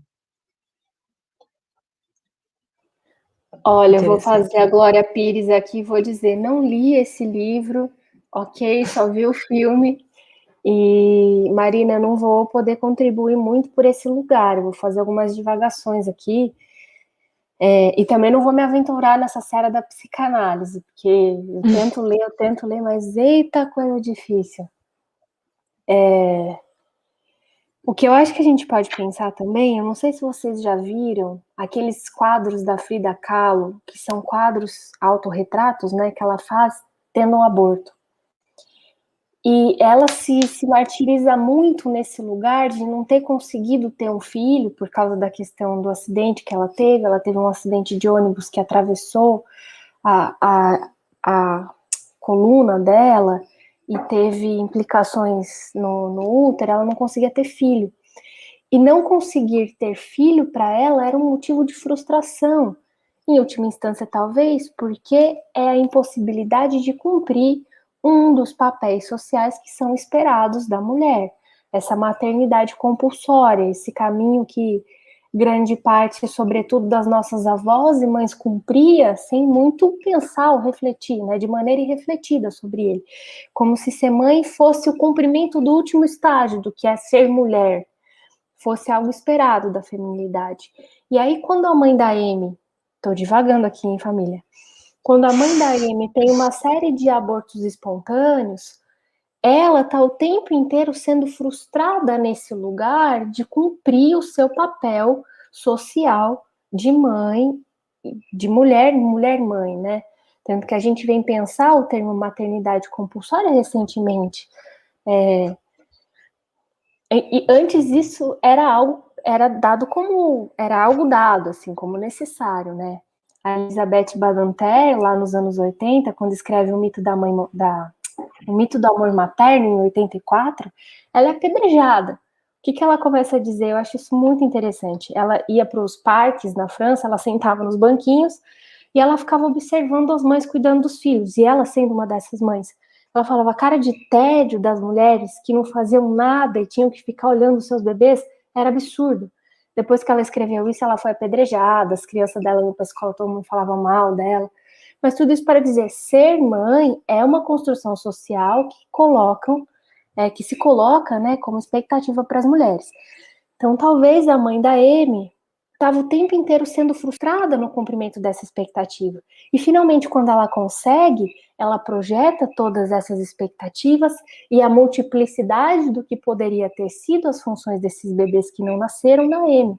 Olha, eu vou fazer a Glória Pires aqui, vou dizer, não li esse livro, ok, só vi o filme, e, Marina, eu não vou poder contribuir muito por esse lugar, eu vou fazer algumas divagações aqui. É, e também não vou me aventurar nessa série da psicanálise, porque eu tento ler, eu tento ler, mas eita coisa difícil. É, o que eu acho que a gente pode pensar também, eu não sei se vocês já viram aqueles quadros da Frida Kahlo, que são quadros autorretratos, né, que ela faz tendo um aborto. E ela se, se martiriza muito nesse lugar de não ter conseguido ter um filho por causa da questão do acidente que ela teve. Ela teve um acidente de ônibus que atravessou a, a, a coluna dela e teve implicações no, no útero. Ela não conseguia ter filho. E não conseguir ter filho para ela era um motivo de frustração. Em última instância, talvez, porque é a impossibilidade de cumprir um dos papéis sociais que são esperados da mulher. Essa maternidade compulsória, esse caminho que grande parte, sobretudo das nossas avós e mães, cumpria sem muito pensar ou refletir, né, de maneira irrefletida sobre ele. Como se ser mãe fosse o cumprimento do último estágio do que é ser mulher, fosse algo esperado da feminilidade. E aí, quando a mãe da Amy, estou divagando aqui em família, quando a mãe da Amy tem uma série de abortos espontâneos, ela está o tempo inteiro sendo frustrada nesse lugar de cumprir o seu papel social de mãe, de mulher, mulher mãe, né? Tanto que a gente vem pensar o termo maternidade compulsória recentemente. É, e, e antes isso era algo era dado como era algo dado assim como necessário, né? a Elizabeth Badanter, lá nos anos 80, quando escreve o mito da mãe da o mito do amor materno em 84, ela é apedrejada. O que, que ela começa a dizer? Eu acho isso muito interessante. Ela ia para os parques na França, ela sentava nos banquinhos e ela ficava observando as mães cuidando dos filhos. E ela, sendo uma dessas mães, ela falava: a cara de tédio das mulheres que não faziam nada e tinham que ficar olhando seus bebês era absurdo. Depois que ela escreveu isso, ela foi apedrejada, as crianças dela no escola, todo mundo falava mal dela. Mas tudo isso para dizer, ser mãe é uma construção social que colocam, é, que se coloca, né, como expectativa para as mulheres. Então, talvez a mãe da Amy estava o tempo inteiro sendo frustrada no cumprimento dessa expectativa. E finalmente, quando ela consegue, ela projeta todas essas expectativas e a multiplicidade do que poderia ter sido as funções desses bebês que não nasceram na Amy.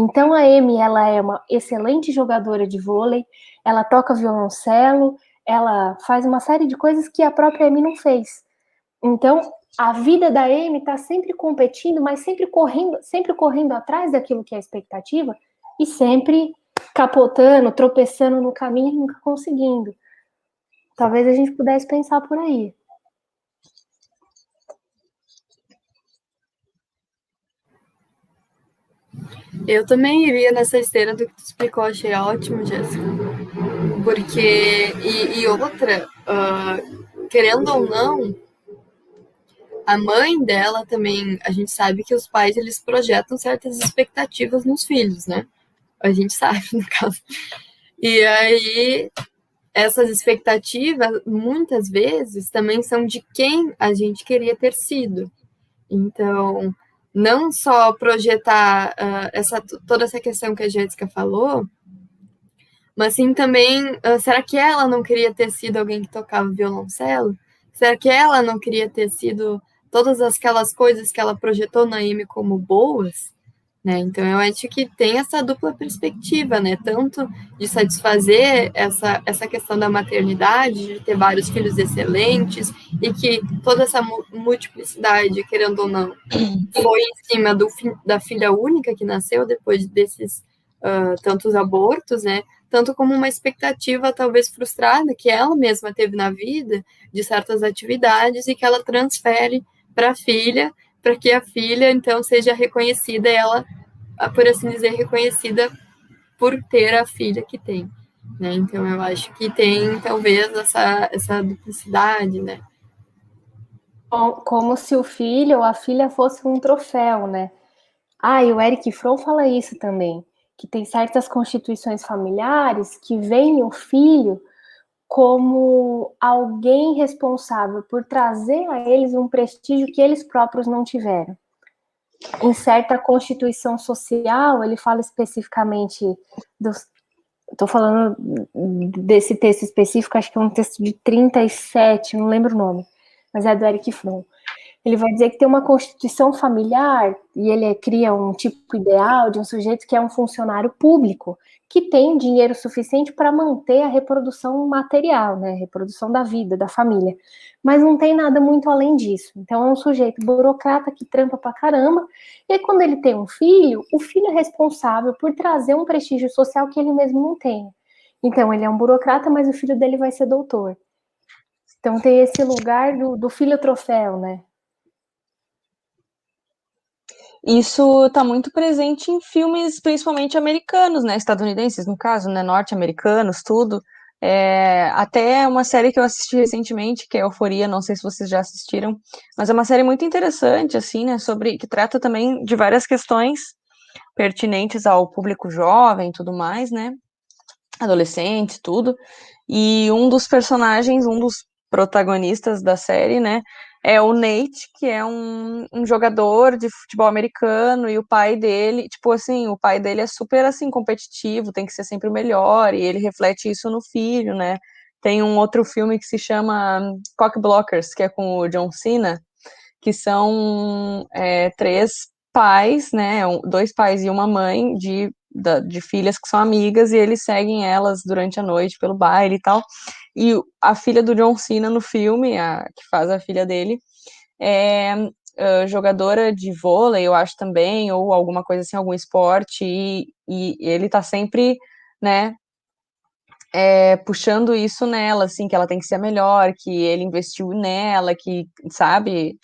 Então a Amy, ela é uma excelente jogadora de vôlei, ela toca violoncelo, ela faz uma série de coisas que a própria Amy não fez. Então, a vida da Amy está sempre competindo, mas sempre correndo, sempre correndo atrás daquilo que é a expectativa e sempre capotando, tropeçando no caminho e nunca conseguindo. Talvez a gente pudesse pensar por aí. Eu também iria nessa esteira do que tu explicou, achei ótimo, Jéssica. Porque, e, e outra, uh, querendo ou não, a mãe dela também, a gente sabe que os pais, eles projetam certas expectativas nos filhos, né? A gente sabe, no caso. E aí, essas expectativas, muitas vezes, também são de quem a gente queria ter sido. Então, não só projetar uh, essa, toda essa questão que a Jéssica falou, mas sim também, uh, será que ela não queria ter sido alguém que tocava violoncelo? Será que ela não queria ter sido todas aquelas coisas que ela projetou na Amy como boas? Né? Então, eu acho que tem essa dupla perspectiva, né? Tanto de satisfazer essa, essa questão da maternidade, de ter vários filhos excelentes, e que toda essa multiplicidade, querendo ou não, foi em cima do, da filha única que nasceu depois desses uh, tantos abortos, né? Tanto como uma expectativa talvez frustrada que ela mesma teve na vida de certas atividades e que ela transfere para a filha para que a filha, então, seja reconhecida, ela, por assim dizer, reconhecida por ter a filha que tem. Né? Então, eu acho que tem, talvez, essa, essa duplicidade, né? Como se o filho ou a filha fosse um troféu, né? Ah, e o Eric Fromm fala isso também, que tem certas constituições familiares que veem o filho como alguém responsável por trazer a eles um prestígio que eles próprios não tiveram. Em certa constituição social, ele fala especificamente dos. Estou falando desse texto específico, acho que é um texto de 37, não lembro o nome, mas é do Eric Fromm ele vai dizer que tem uma constituição familiar e ele cria um tipo ideal de um sujeito que é um funcionário público, que tem dinheiro suficiente para manter a reprodução material, né, a reprodução da vida, da família, mas não tem nada muito além disso. Então é um sujeito burocrata que trampa pra caramba, e aí, quando ele tem um filho, o filho é responsável por trazer um prestígio social que ele mesmo não tem. Então ele é um burocrata, mas o filho dele vai ser doutor. Então tem esse lugar do, do filho troféu, né? Isso está muito presente em filmes, principalmente americanos, né? Estadunidenses, no caso, né? Norte-americanos, tudo. É, até uma série que eu assisti recentemente, que é Euforia, não sei se vocês já assistiram, mas é uma série muito interessante, assim, né? Sobre que trata também de várias questões pertinentes ao público jovem, tudo mais, né? Adolescentes, tudo. E um dos personagens, um dos protagonistas da série, né? É o Nate, que é um, um, jogador de futebol americano, e o pai dele, tipo assim, o pai dele é super assim competitivo, tem que ser sempre o melhor, e ele reflete isso no filho, né? Tem um outro filme que se chama Cock Blockers, que é com o John Cena, que são é, três pais, né? Dois pais e uma mãe de, de filhas que são amigas, e eles seguem elas durante a noite pelo baile e tal. E a filha do John Cena no filme, a, que faz a filha dele, é uh, jogadora de vôlei, eu acho também, ou alguma coisa assim, algum esporte, e, e ele tá sempre, né, é, puxando isso nela, assim, que ela tem que ser a melhor, que ele investiu nela, que, sabe,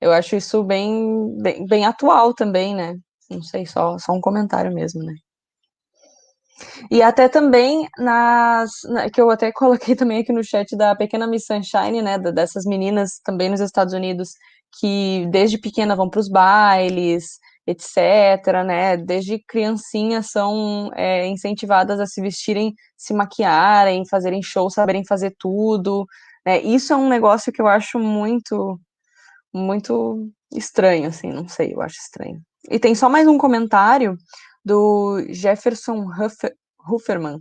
eu acho isso bem, bem, bem atual também, né, não sei, só, só um comentário mesmo, né. E até também nas. Na, que eu até coloquei também aqui no chat da pequena Miss Sunshine, né? Dessas meninas também nos Estados Unidos que desde pequena vão para os bailes, etc., né? Desde criancinhas são é, incentivadas a se vestirem, se maquiarem, fazerem show, saberem fazer tudo. Né? Isso é um negócio que eu acho muito, muito estranho, assim, não sei, eu acho estranho. E tem só mais um comentário do Jefferson Huffer, Hufferman.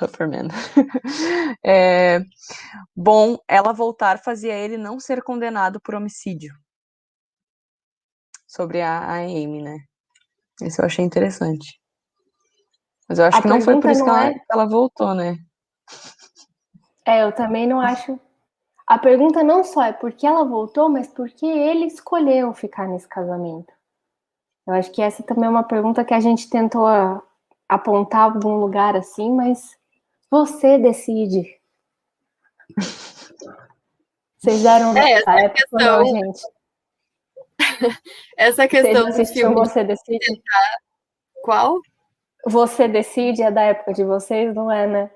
Hufferman. é, bom, ela voltar fazia ele não ser condenado por homicídio. Sobre a, a Amy, né? Isso eu achei interessante. Mas eu acho a que não foi por isso que ela, é... ela voltou, né? É, eu também não acho. A pergunta não só é por que ela voltou, mas por que ele escolheu ficar nesse casamento. Eu acho que essa também é uma pergunta que a gente tentou apontar algum lugar assim, mas você decide. Vocês deram é, essa época, questão, não, gente. essa questão do filme você decide. tentar Qual? Você Decide é da época de vocês, não é, né?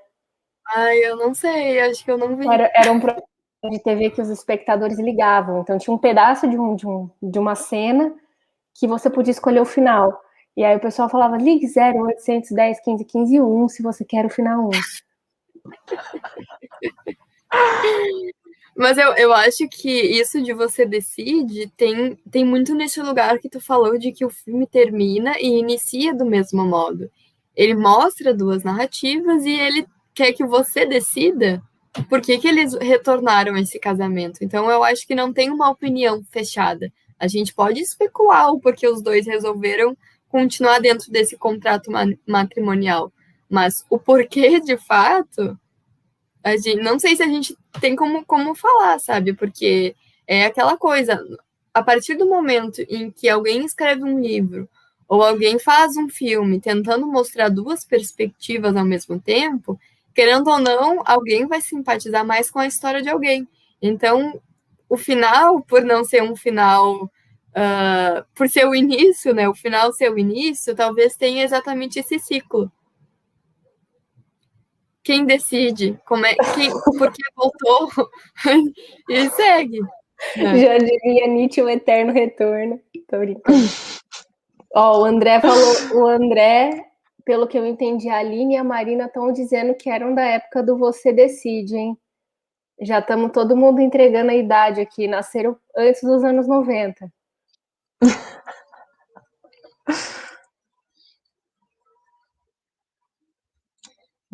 Ai, eu não sei, acho que eu não vi. Era, era um programa de TV que os espectadores ligavam. Então tinha um pedaço de, um, de, um, de uma cena que você podia escolher o final. E aí o pessoal falava, ligue 0810 15 15 1 se você quer o final 1. Mas eu, eu acho que isso de você decide tem, tem muito nesse lugar que tu falou de que o filme termina e inicia do mesmo modo. Ele mostra duas narrativas e ele quer que você decida por que, que eles retornaram a esse casamento. Então eu acho que não tem uma opinião fechada. A gente pode especular o porquê os dois resolveram continuar dentro desse contrato matrimonial. Mas o porquê, de fato, a gente, não sei se a gente tem como, como falar, sabe? Porque é aquela coisa, a partir do momento em que alguém escreve um livro ou alguém faz um filme tentando mostrar duas perspectivas ao mesmo tempo, querendo ou não, alguém vai simpatizar mais com a história de alguém. Então, o final, por não ser um final, uh, por ser o início, né? O final ser o início, talvez tenha exatamente esse ciclo. Quem decide? Como é, quem, por que voltou? e segue. É. Já diria Nietzsche o eterno retorno. Tô brincando. Ó, o André falou, o André pelo que eu entendi, a Aline e a Marina estão dizendo que eram da época do Você Decide, hein? Já estamos todo mundo entregando a idade aqui, nasceram antes dos anos 90.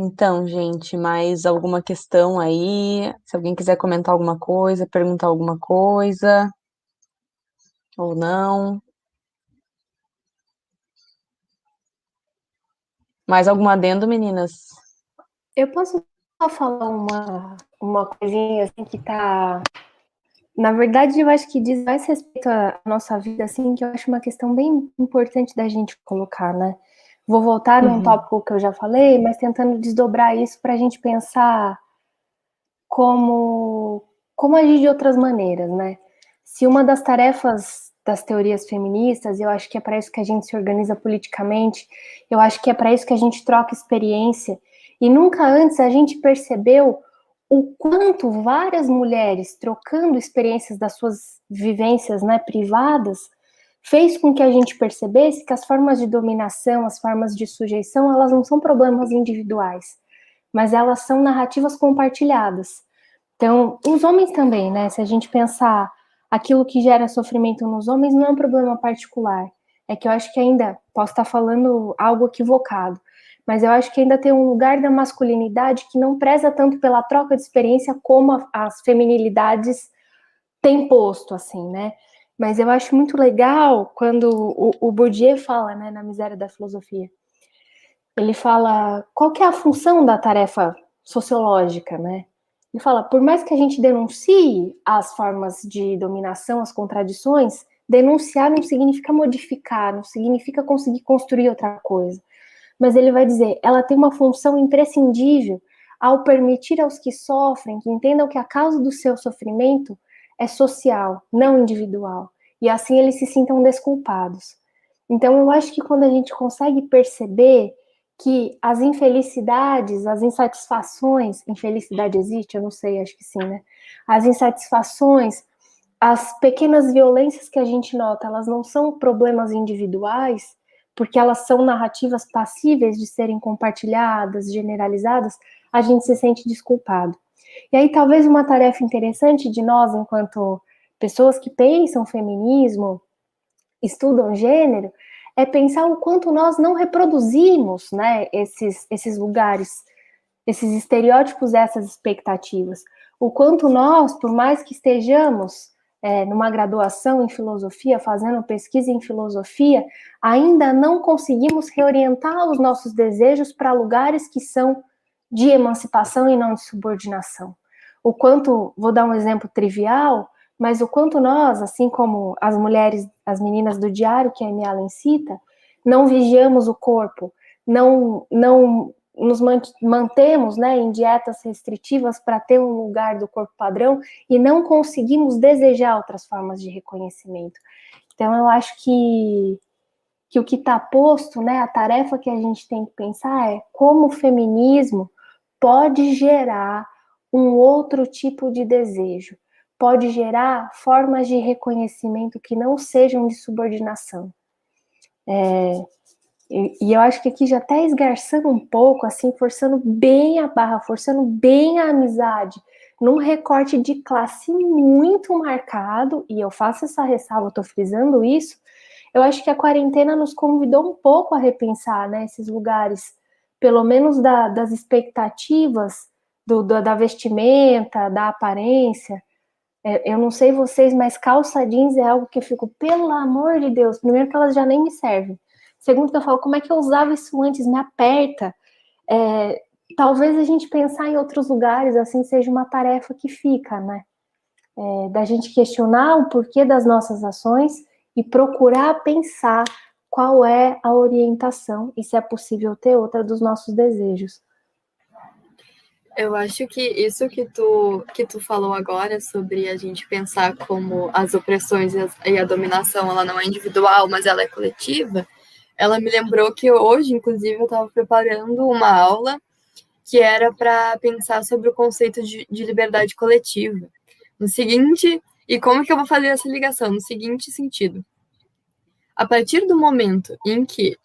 Então, gente, mais alguma questão aí? Se alguém quiser comentar alguma coisa, perguntar alguma coisa, ou não. Mais algum adendo, meninas? Eu posso só falar uma, uma coisinha assim que tá. Na verdade, eu acho que diz mais respeito à nossa vida, assim, que eu acho uma questão bem importante da gente colocar, né? Vou voltar uhum. num tópico que eu já falei, mas tentando desdobrar isso para a gente pensar como, como agir de outras maneiras, né? Se uma das tarefas das teorias feministas, eu acho que é para isso que a gente se organiza politicamente, eu acho que é para isso que a gente troca experiência. E nunca antes a gente percebeu o quanto várias mulheres trocando experiências das suas vivências né, privadas fez com que a gente percebesse que as formas de dominação, as formas de sujeição, elas não são problemas individuais, mas elas são narrativas compartilhadas. Então, os homens também, né? Se a gente pensar aquilo que gera sofrimento nos homens não é um problema particular. É que eu acho que ainda posso estar falando algo equivocado, mas eu acho que ainda tem um lugar da masculinidade que não preza tanto pela troca de experiência como as feminilidades têm posto, assim, né? Mas eu acho muito legal quando o, o Bourdieu fala, né, na Miséria da Filosofia. Ele fala qual que é a função da tarefa sociológica, né? Ele fala, por mais que a gente denuncie as formas de dominação, as contradições, denunciar não significa modificar, não significa conseguir construir outra coisa. Mas ele vai dizer, ela tem uma função imprescindível ao permitir aos que sofrem que entendam que a causa do seu sofrimento é social, não individual, e assim eles se sintam desculpados. Então eu acho que quando a gente consegue perceber que as infelicidades, as insatisfações, infelicidade existe? Eu não sei, acho que sim, né? As insatisfações, as pequenas violências que a gente nota, elas não são problemas individuais, porque elas são narrativas passíveis de serem compartilhadas, generalizadas, a gente se sente desculpado. E aí, talvez uma tarefa interessante de nós, enquanto pessoas que pensam feminismo, estudam gênero, é pensar o quanto nós não reproduzimos né, esses, esses lugares, esses estereótipos, essas expectativas. O quanto nós, por mais que estejamos é, numa graduação em filosofia, fazendo pesquisa em filosofia, ainda não conseguimos reorientar os nossos desejos para lugares que são de emancipação e não de subordinação. O quanto, vou dar um exemplo trivial, mas o quanto nós, assim como as mulheres, as meninas do diário que a Amy Allen cita, não vigiamos o corpo, não, não nos mantemos né, em dietas restritivas para ter um lugar do corpo padrão e não conseguimos desejar outras formas de reconhecimento. Então, eu acho que que o que está posto, né, a tarefa que a gente tem que pensar é como o feminismo pode gerar um outro tipo de desejo, pode gerar formas de reconhecimento que não sejam de subordinação. É, e, eu acho que aqui já até esgarçando um pouco, assim, forçando bem a barra, forçando bem a amizade, num recorte de classe muito marcado, e eu faço essa ressalva, estou frisando isso, eu acho que a quarentena nos convidou um pouco a repensar né, esses lugares, pelo menos da, das expectativas do, do, da vestimenta, da aparência. É, eu não sei vocês, mas calça jeans é algo que eu fico, pelo amor de Deus, primeiro que elas já nem me servem. Segundo que eu falo, como é que eu usava isso antes? Me aperta. É, talvez a gente pensar em outros lugares, assim, seja uma tarefa que fica, né? É, da gente questionar o porquê das nossas ações e procurar pensar qual é a orientação e se é possível ter outra dos nossos desejos. Eu acho que isso que tu, que tu falou agora sobre a gente pensar como as opressões e, as, e a dominação ela não é individual, mas ela é coletiva, ela me lembrou que hoje, inclusive, eu estava preparando uma aula que era para pensar sobre o conceito de, de liberdade coletiva. No seguinte, e como que eu vou fazer essa ligação? No seguinte sentido. A partir do momento em que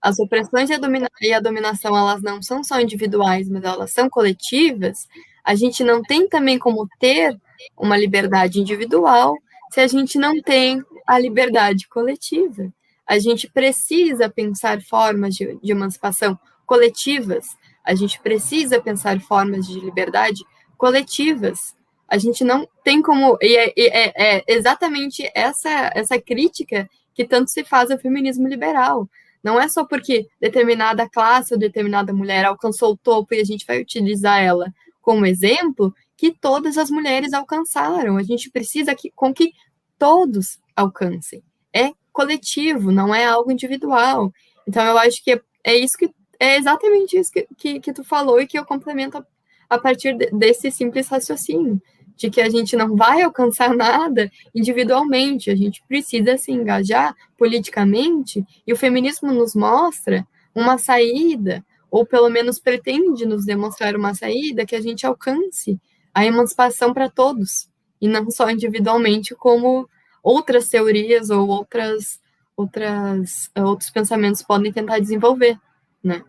as opressões e a, domina e a dominação elas não são só individuais, mas elas são coletivas, a gente não tem também como ter uma liberdade individual se a gente não tem a liberdade coletiva. A gente precisa pensar formas de, de emancipação coletivas, a gente precisa pensar formas de liberdade coletivas a gente não tem como. E é, é, é, exatamente essa, essa crítica que tanto se faz ao feminismo liberal. Não é só porque determinada classe ou determinada mulher alcançou o topo e a gente vai utilizar ela como exemplo que todas as mulheres alcançaram. A gente precisa que, com que todos alcancem. É coletivo, não é algo individual. Então eu acho que é, isso que é exatamente isso que, que, que tu falou e que eu complemento a, a partir de, desse simples raciocínio de que a gente não vai alcançar nada individualmente, a gente precisa se engajar politicamente, e o feminismo nos mostra uma saída, ou pelo menos pretende nos demonstrar uma saída que a gente alcance a emancipação para todos, e não só individualmente, como outras teorias ou outras, outras outros pensamentos podem tentar desenvolver, né?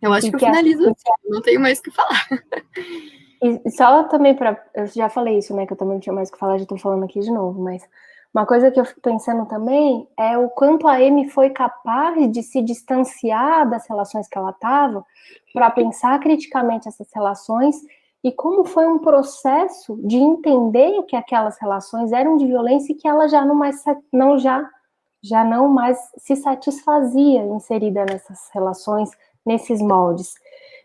Eu acho e que, que eu finalizo, não tenho mais o que falar. E só também para. Eu já falei isso, né? Que eu também não tinha mais o que falar, já estou falando aqui de novo, mas uma coisa que eu fico pensando também é o quanto a Amy foi capaz de se distanciar das relações que ela estava para pensar criticamente essas relações e como foi um processo de entender que aquelas relações eram de violência e que ela já não mais não já já não mais se satisfazia inserida nessas relações, nesses moldes.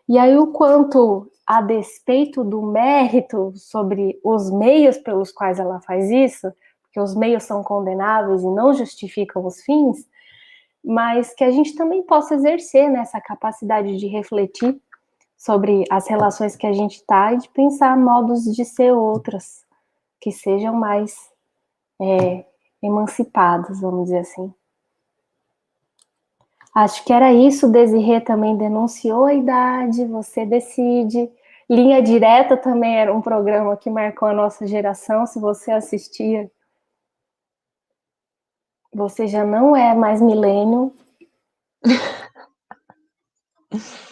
E aí o quanto a despeito do mérito sobre os meios pelos quais ela faz isso, porque os meios são condenáveis e não justificam os fins, mas que a gente também possa exercer nessa capacidade de refletir sobre as relações que a gente está e de pensar modos de ser outras, que sejam mais é, emancipadas, vamos dizer assim. Acho que era isso. Desirê também denunciou a idade, você decide. Linha Direta também era um programa que marcou a nossa geração. Se você assistia, você já não é mais milênio.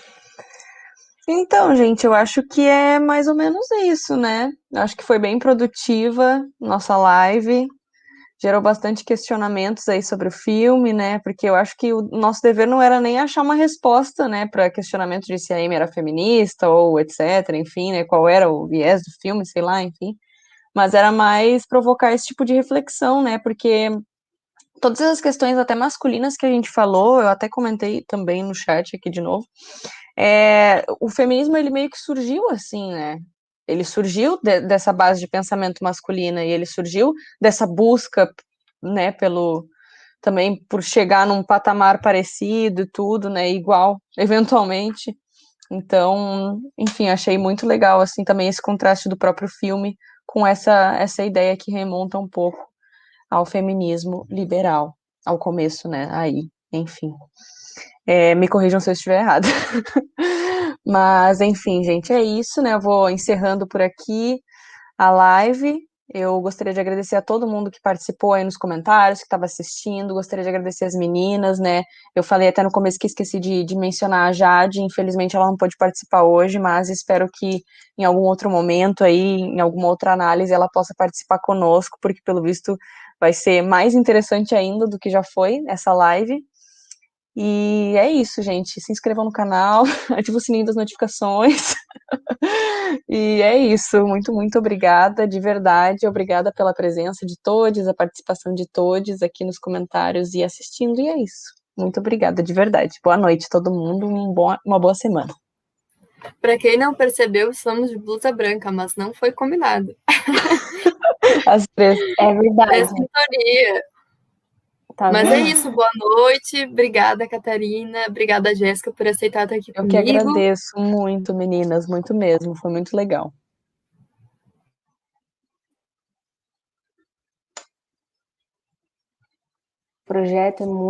Então, gente, eu acho que é mais ou menos isso, né? Acho que foi bem produtiva nossa live gerou bastante questionamentos aí sobre o filme, né? Porque eu acho que o nosso dever não era nem achar uma resposta, né, para questionamento de se a Amy era feminista ou etc, enfim, né, qual era o viés do filme, sei lá, enfim. Mas era mais provocar esse tipo de reflexão, né? Porque todas as questões até masculinas que a gente falou, eu até comentei também no chat aqui de novo, é, o feminismo ele meio que surgiu assim, né? ele surgiu de, dessa base de pensamento masculina e ele surgiu dessa busca, né, pelo também por chegar num patamar parecido e tudo, né, igual, eventualmente. Então, enfim, achei muito legal assim também esse contraste do próprio filme com essa essa ideia que remonta um pouco ao feminismo liberal. ao começo, né? Aí, enfim. É, me corrijam se eu estiver errado. Mas, enfim, gente, é isso, né? Eu vou encerrando por aqui a live. Eu gostaria de agradecer a todo mundo que participou aí nos comentários, que estava assistindo. Gostaria de agradecer as meninas, né? Eu falei até no começo que esqueci de, de, mencionar a Jade. Infelizmente, ela não pôde participar hoje, mas espero que em algum outro momento aí, em alguma outra análise, ela possa participar conosco, porque pelo visto vai ser mais interessante ainda do que já foi essa live. E é isso, gente. Se inscrevam no canal, ative o sininho das notificações. e é isso. Muito, muito obrigada, de verdade. Obrigada pela presença de todos, a participação de todos aqui nos comentários e assistindo. E é isso. Muito obrigada, de verdade. Boa noite, todo mundo. Um bom, uma boa semana. Para quem não percebeu, somos de blusa branca, mas não foi combinado. As três. É verdade. É sintonia. Tá Mas é isso, boa noite. Obrigada, Catarina. Obrigada, Jéssica, por aceitar estar aqui Eu comigo. Eu que agradeço muito, meninas, muito mesmo. Foi muito legal. O projeto é muito